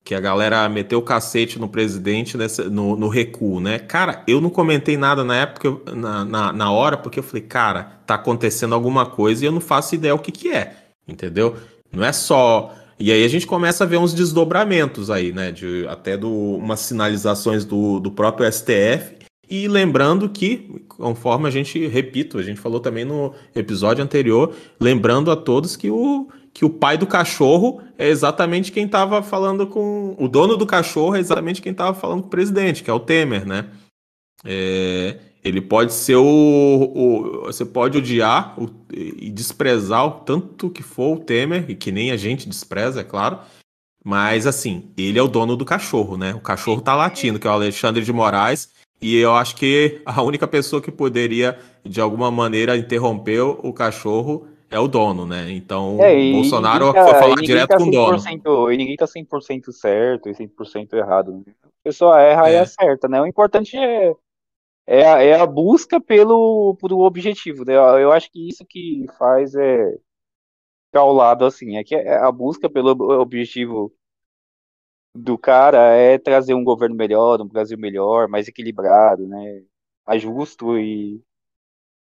S2: que a galera meteu o cacete no presidente no, no recuo, né? Cara, eu não comentei nada na época, na, na, na hora, porque eu falei, cara, tá acontecendo alguma coisa e eu não faço ideia o que que é, entendeu? Não é só. E aí a gente começa a ver uns desdobramentos aí, né? De, até do, umas sinalizações do, do próprio STF. E lembrando que, conforme a gente, repito, a gente falou também no episódio anterior, lembrando a todos que o, que o pai do cachorro é exatamente quem estava falando com. O dono do cachorro é exatamente quem estava falando com o presidente, que é o Temer, né? É, ele pode ser o, o, Você pode odiar o, e desprezar o tanto que for o Temer, e que nem a gente despreza, é claro. Mas assim, ele é o dono do cachorro, né? O cachorro tá latindo, que é o Alexandre de Moraes. E eu acho que a única pessoa que poderia, de alguma maneira, interromper o cachorro é o dono, né? Então,
S3: É,
S2: o
S3: e
S2: Bolsonaro
S3: ninguém
S2: foi
S3: tá,
S2: falar direto
S3: tá
S2: com o dono.
S3: 100%, e ninguém tá 100% certo e 100% errado. A pessoa erra e
S2: É.
S3: acerta, né? O importante é, é, a, é a busca pelo, pelo objetivo, né? Eu acho que isso que faz é ficar ao lado, assim, é que é a busca pelo ob- objetivo do cara é trazer um governo melhor, um Brasil melhor, mais equilibrado, né? Mais justo e,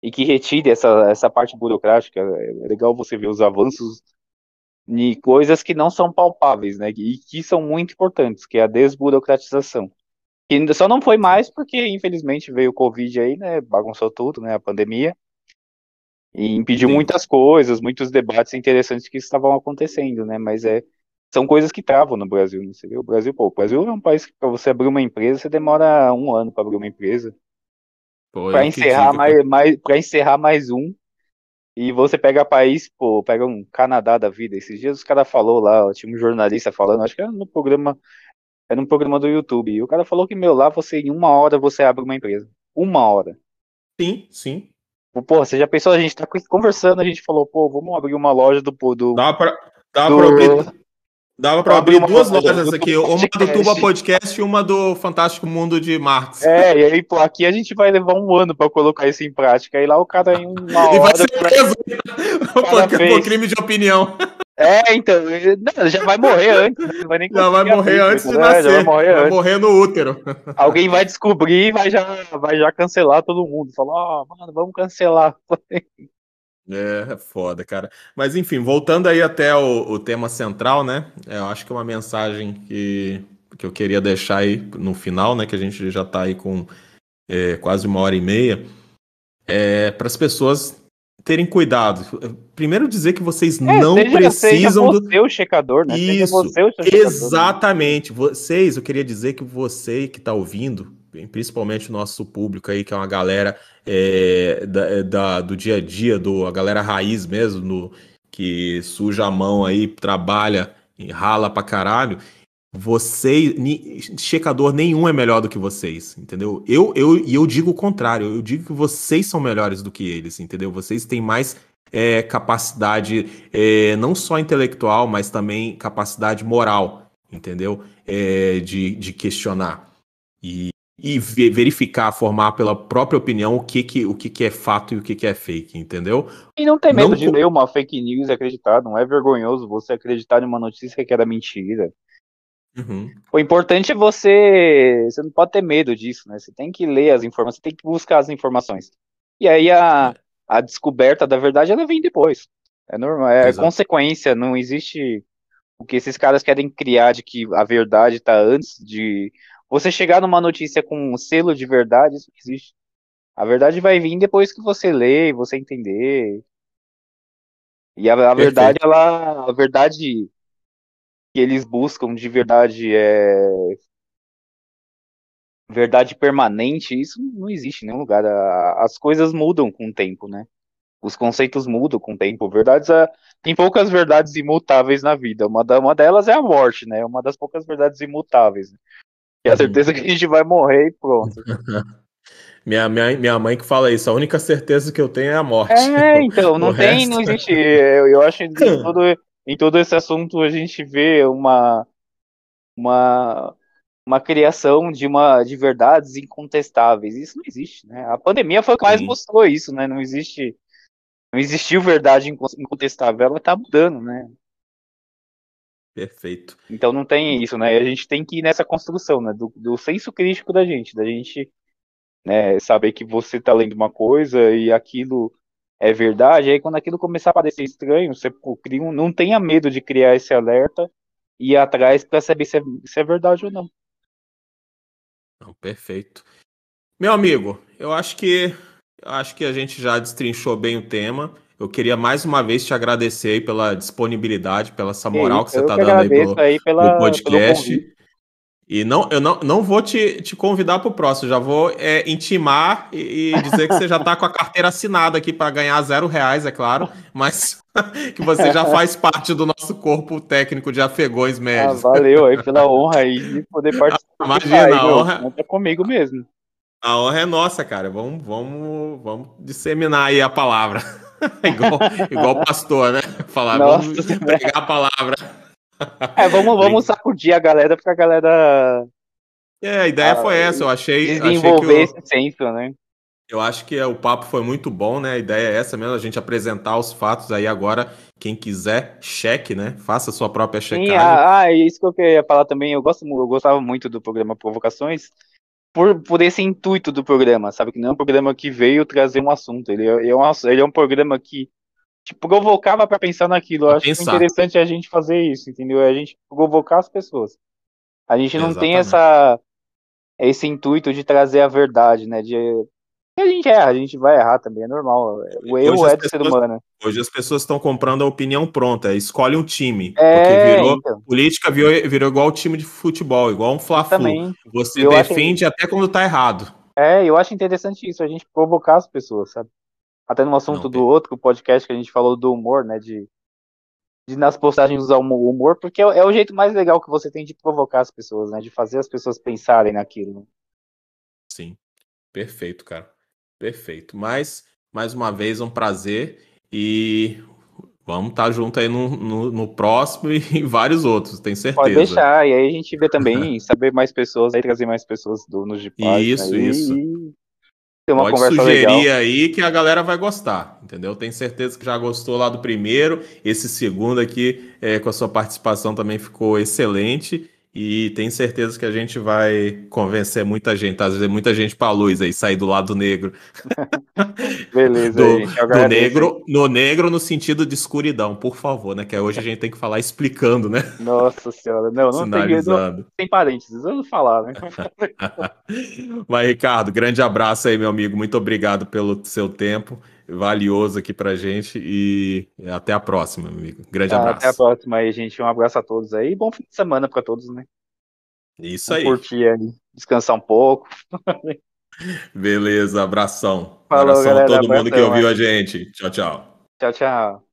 S3: e que retire essa, essa parte burocrática. É legal você ver os avanços em coisas que não são palpáveis, né? E que são muito importantes, que é a desburocratização. Que só não foi mais porque, infelizmente, veio o Covid aí, né? Bagunçou tudo, né? A pandemia. E impediu
S2: Sim.
S3: muitas coisas, muitos debates interessantes que estavam acontecendo, né? Mas é, são coisas que travam no Brasil, não sei. O Brasil, pô, o Brasil é um país que para você abrir uma empresa, você demora um ano para abrir uma empresa.
S2: Pô,
S3: Para encerrar
S2: diga,
S3: mais, mais, para encerrar mais um. E você pega país, pô, pega um Canadá da vida. Esses dias os cara falou lá, tinha um jornalista falando, acho que era no programa, era um programa do YouTube. E o cara falou que, meu, lá você, em uma hora você abre uma empresa. Uma hora.
S2: Sim, sim.
S3: Pô, você já pensou, a gente tá conversando, a gente falou, pô, vamos abrir uma loja do, do,
S2: Dava pra, dava
S3: do-
S2: pra dava pra
S3: Abre
S2: abrir duas
S3: loja
S2: lojas aqui, uma do. Tuba Podcast e uma do Fantástico Mundo de Marx.
S3: É, e aí, pô, aqui a gente vai levar um ano pra colocar isso em prática. Aí lá o cara em uma
S2: E vai
S3: hora.
S2: ser preso por, por
S3: fez.
S2: crime de opinião.
S3: É, então, não, já vai morrer antes, né? Não vai nem
S2: Já vai morrer antes de
S3: né?
S2: nascer.
S3: Vai morrer
S2: Vai
S3: antes.
S2: morrer no útero.
S3: Alguém vai descobrir e vai já, vai já cancelar todo mundo. Falar, ó, mano, vamos cancelar.
S2: É, é foda, cara. Mas enfim, voltando aí até o, o tema central, né? É, Eu acho que é uma mensagem que, que eu queria deixar aí no final, né? Que a gente já tá aí com é, quase uma hora e meia. É, para as pessoas terem cuidado. Primeiro dizer que vocês não
S3: É, seja,
S2: precisam
S3: seja
S2: do.
S3: você o checador, né?
S2: Isso,
S3: você o checador.
S2: Exatamente. Vocês, eu queria dizer que você que está ouvindo, principalmente o nosso público aí, que é uma galera é, da, é, da- do dia a dia, do, a galera raiz mesmo, no- que suja a mão aí, trabalha e rala pra caralho. Vocês, checador nenhum é melhor do que vocês, entendeu? Eu, eu, e eu digo o contrário, eu digo que vocês são melhores do que eles, entendeu? Vocês têm mais é, capacidade, é, não só intelectual, mas também capacidade moral, entendeu? É, de, de questionar e, e ve- verificar, formar pela própria opinião o que, que, o que, que é fato e o que, que é fake, entendeu?
S3: E não tem medo
S2: Não
S3: de ler uma fake news e acreditar. Não é vergonhoso você acreditar em uma notícia que era mentira.
S2: Uhum.
S3: O importante é você. Você não pode ter medo disso, né? Você tem que ler as informações, você tem que buscar as informações. E aí a, a descoberta da verdade ela vem depois. É normal, é
S2: Exato.
S3: consequência, não existe o que esses caras querem criar de que a verdade tá antes de. Você chegar numa notícia com um selo de verdade, isso não existe. A verdade vai vir depois que você lê, você entender. E a, a verdade, ela. A verdade que eles buscam de verdade é verdade permanente, isso não existe em nenhum lugar. A- As coisas mudam com o tempo, né? Os conceitos mudam com o tempo. Verdades, ah, tem poucas verdades imutáveis na vida. Uma, da- uma delas é a morte, né? Uma das poucas verdades imutáveis. É a certeza que a gente vai morrer e pronto.
S2: Minha, minha, minha mãe que fala isso, a única certeza que eu tenho é a morte.
S3: É, então, não
S2: O
S3: tem,
S2: resto-
S3: não existe. Eu, eu acho que em todo, em todo esse assunto a gente vê uma, uma, uma criação de uma de verdades incontestáveis. Isso não existe, né? A pandemia foi o que mais
S2: Sim.
S3: mostrou isso, né? Não existe, não existiu verdade inco- incontestável. Ela tá mudando, né?
S2: Perfeito.
S3: Então não tem isso, né? A gente tem que ir nessa construção, né? Do, do senso crítico da gente, da gente, né? Saber que você tá lendo uma coisa e aquilo é verdade. Aí quando aquilo começar a parecer estranho, você cria um- não tenha medo de criar esse alerta e ir atrás para saber se é, se é verdade ou não.
S2: Não, perfeito. Meu amigo, eu acho que eu acho que a gente já destrinchou bem o tema. Eu queria mais uma vez te agradecer aí pela disponibilidade, pela essa moral que você está dando aí pro,
S3: aí pela, pelo
S2: podcast. E não, eu não, não vou te, te convidar para o próximo, já vou é, intimar e, e, dizer que você já está com a carteira assinada aqui para ganhar zero reais, é claro, mas que você já faz parte do nosso corpo técnico de afegões médios.
S3: Ah, valeu aí pela honra aí de poder participar.
S2: Imagina, aí, a honra.
S3: É comigo mesmo.
S2: A honra é nossa, cara. Vamos, vamos, vamos disseminar aí a palavra. igual, igual pastor, né? Falar, nossa, vamos pegar a palavra.
S3: É, vamos, vamos sacudir a galera, porque a galera.
S2: É, a ideia ah, foi essa, eu achei.
S3: Desenvolver achei esse senso, né?
S2: Eu acho que o papo foi muito bom, né? A ideia é essa mesmo, a gente apresentar os fatos aí agora. Quem quiser, cheque, né? Faça sua própria checagem. Sim,
S3: ah, ah, isso que eu queria falar também. Eu, gosto, eu gostava muito do programa Provocações por, por esse intuito do programa, sabe? Que não é um programa que veio trazer um assunto. Ele é, é um, ele é um programa que te provocava para pensar naquilo. Eu acho pensar. interessante a gente fazer isso, entendeu? A gente provocar as pessoas. A gente não Exatamente. tem essa esse intuito de trazer a verdade, né? De a gente erra, a gente vai errar também, é normal. O erro é do pessoas, ser humano.
S2: Hoje as pessoas estão comprando a opinião pronta, escolhe um time. É, porque virou, então. política virou, virou igual time de futebol, igual um fla-flu. Você eu defende até quando tá errado.
S3: É, eu acho interessante isso, a gente provocar as pessoas, sabe? Até no assunto Não, do outro podcast que a gente falou do humor, né? De, de nas postagens usar o humor, porque é, é, o jeito mais legal que você tem de provocar as pessoas, né? De fazer as pessoas pensarem naquilo.
S2: Sim. Perfeito, cara. Perfeito. Mas, mais uma vez, um prazer e vamos estar tá junto aí no, no, no, próximo e em vários outros, tenho certeza.
S3: Pode deixar, e aí a gente vê também, saber mais pessoas, aí trazer mais pessoas do, nos de paz.
S2: Isso, né? isso. E ter uma Pode conversa sugerir legal. aí que a galera vai gostar, entendeu? Tenho certeza que já gostou lá do primeiro. Esse segundo aqui, é, com a sua participação, também ficou excelente. E tenho certeza que a gente vai convencer muita gente, às vezes muita gente para a luz aí, sair do lado negro.
S3: Beleza,
S2: do, gente, do negro, no negro no sentido de escuridão, por favor, né? Que hoje a gente tem que falar explicando, né?
S3: Nossa senhora, não, não tem, sem parênteses, vamos falar, né?
S2: Mas Ricardo, grande abraço aí, meu amigo, muito obrigado pelo seu tempo valioso aqui pra gente e até a próxima, amigo. Grande ah, abraço.
S3: Até a próxima aí, gente. Um abraço a todos aí. Bom fim de semana para todos, né?
S2: Isso Vamos
S3: aí. Curtir aí, descansar um pouco.
S2: Beleza, abração. Falou, abração galera, a todo mundo que ouviu a gente. Tchau, tchau.
S3: Tchau, tchau.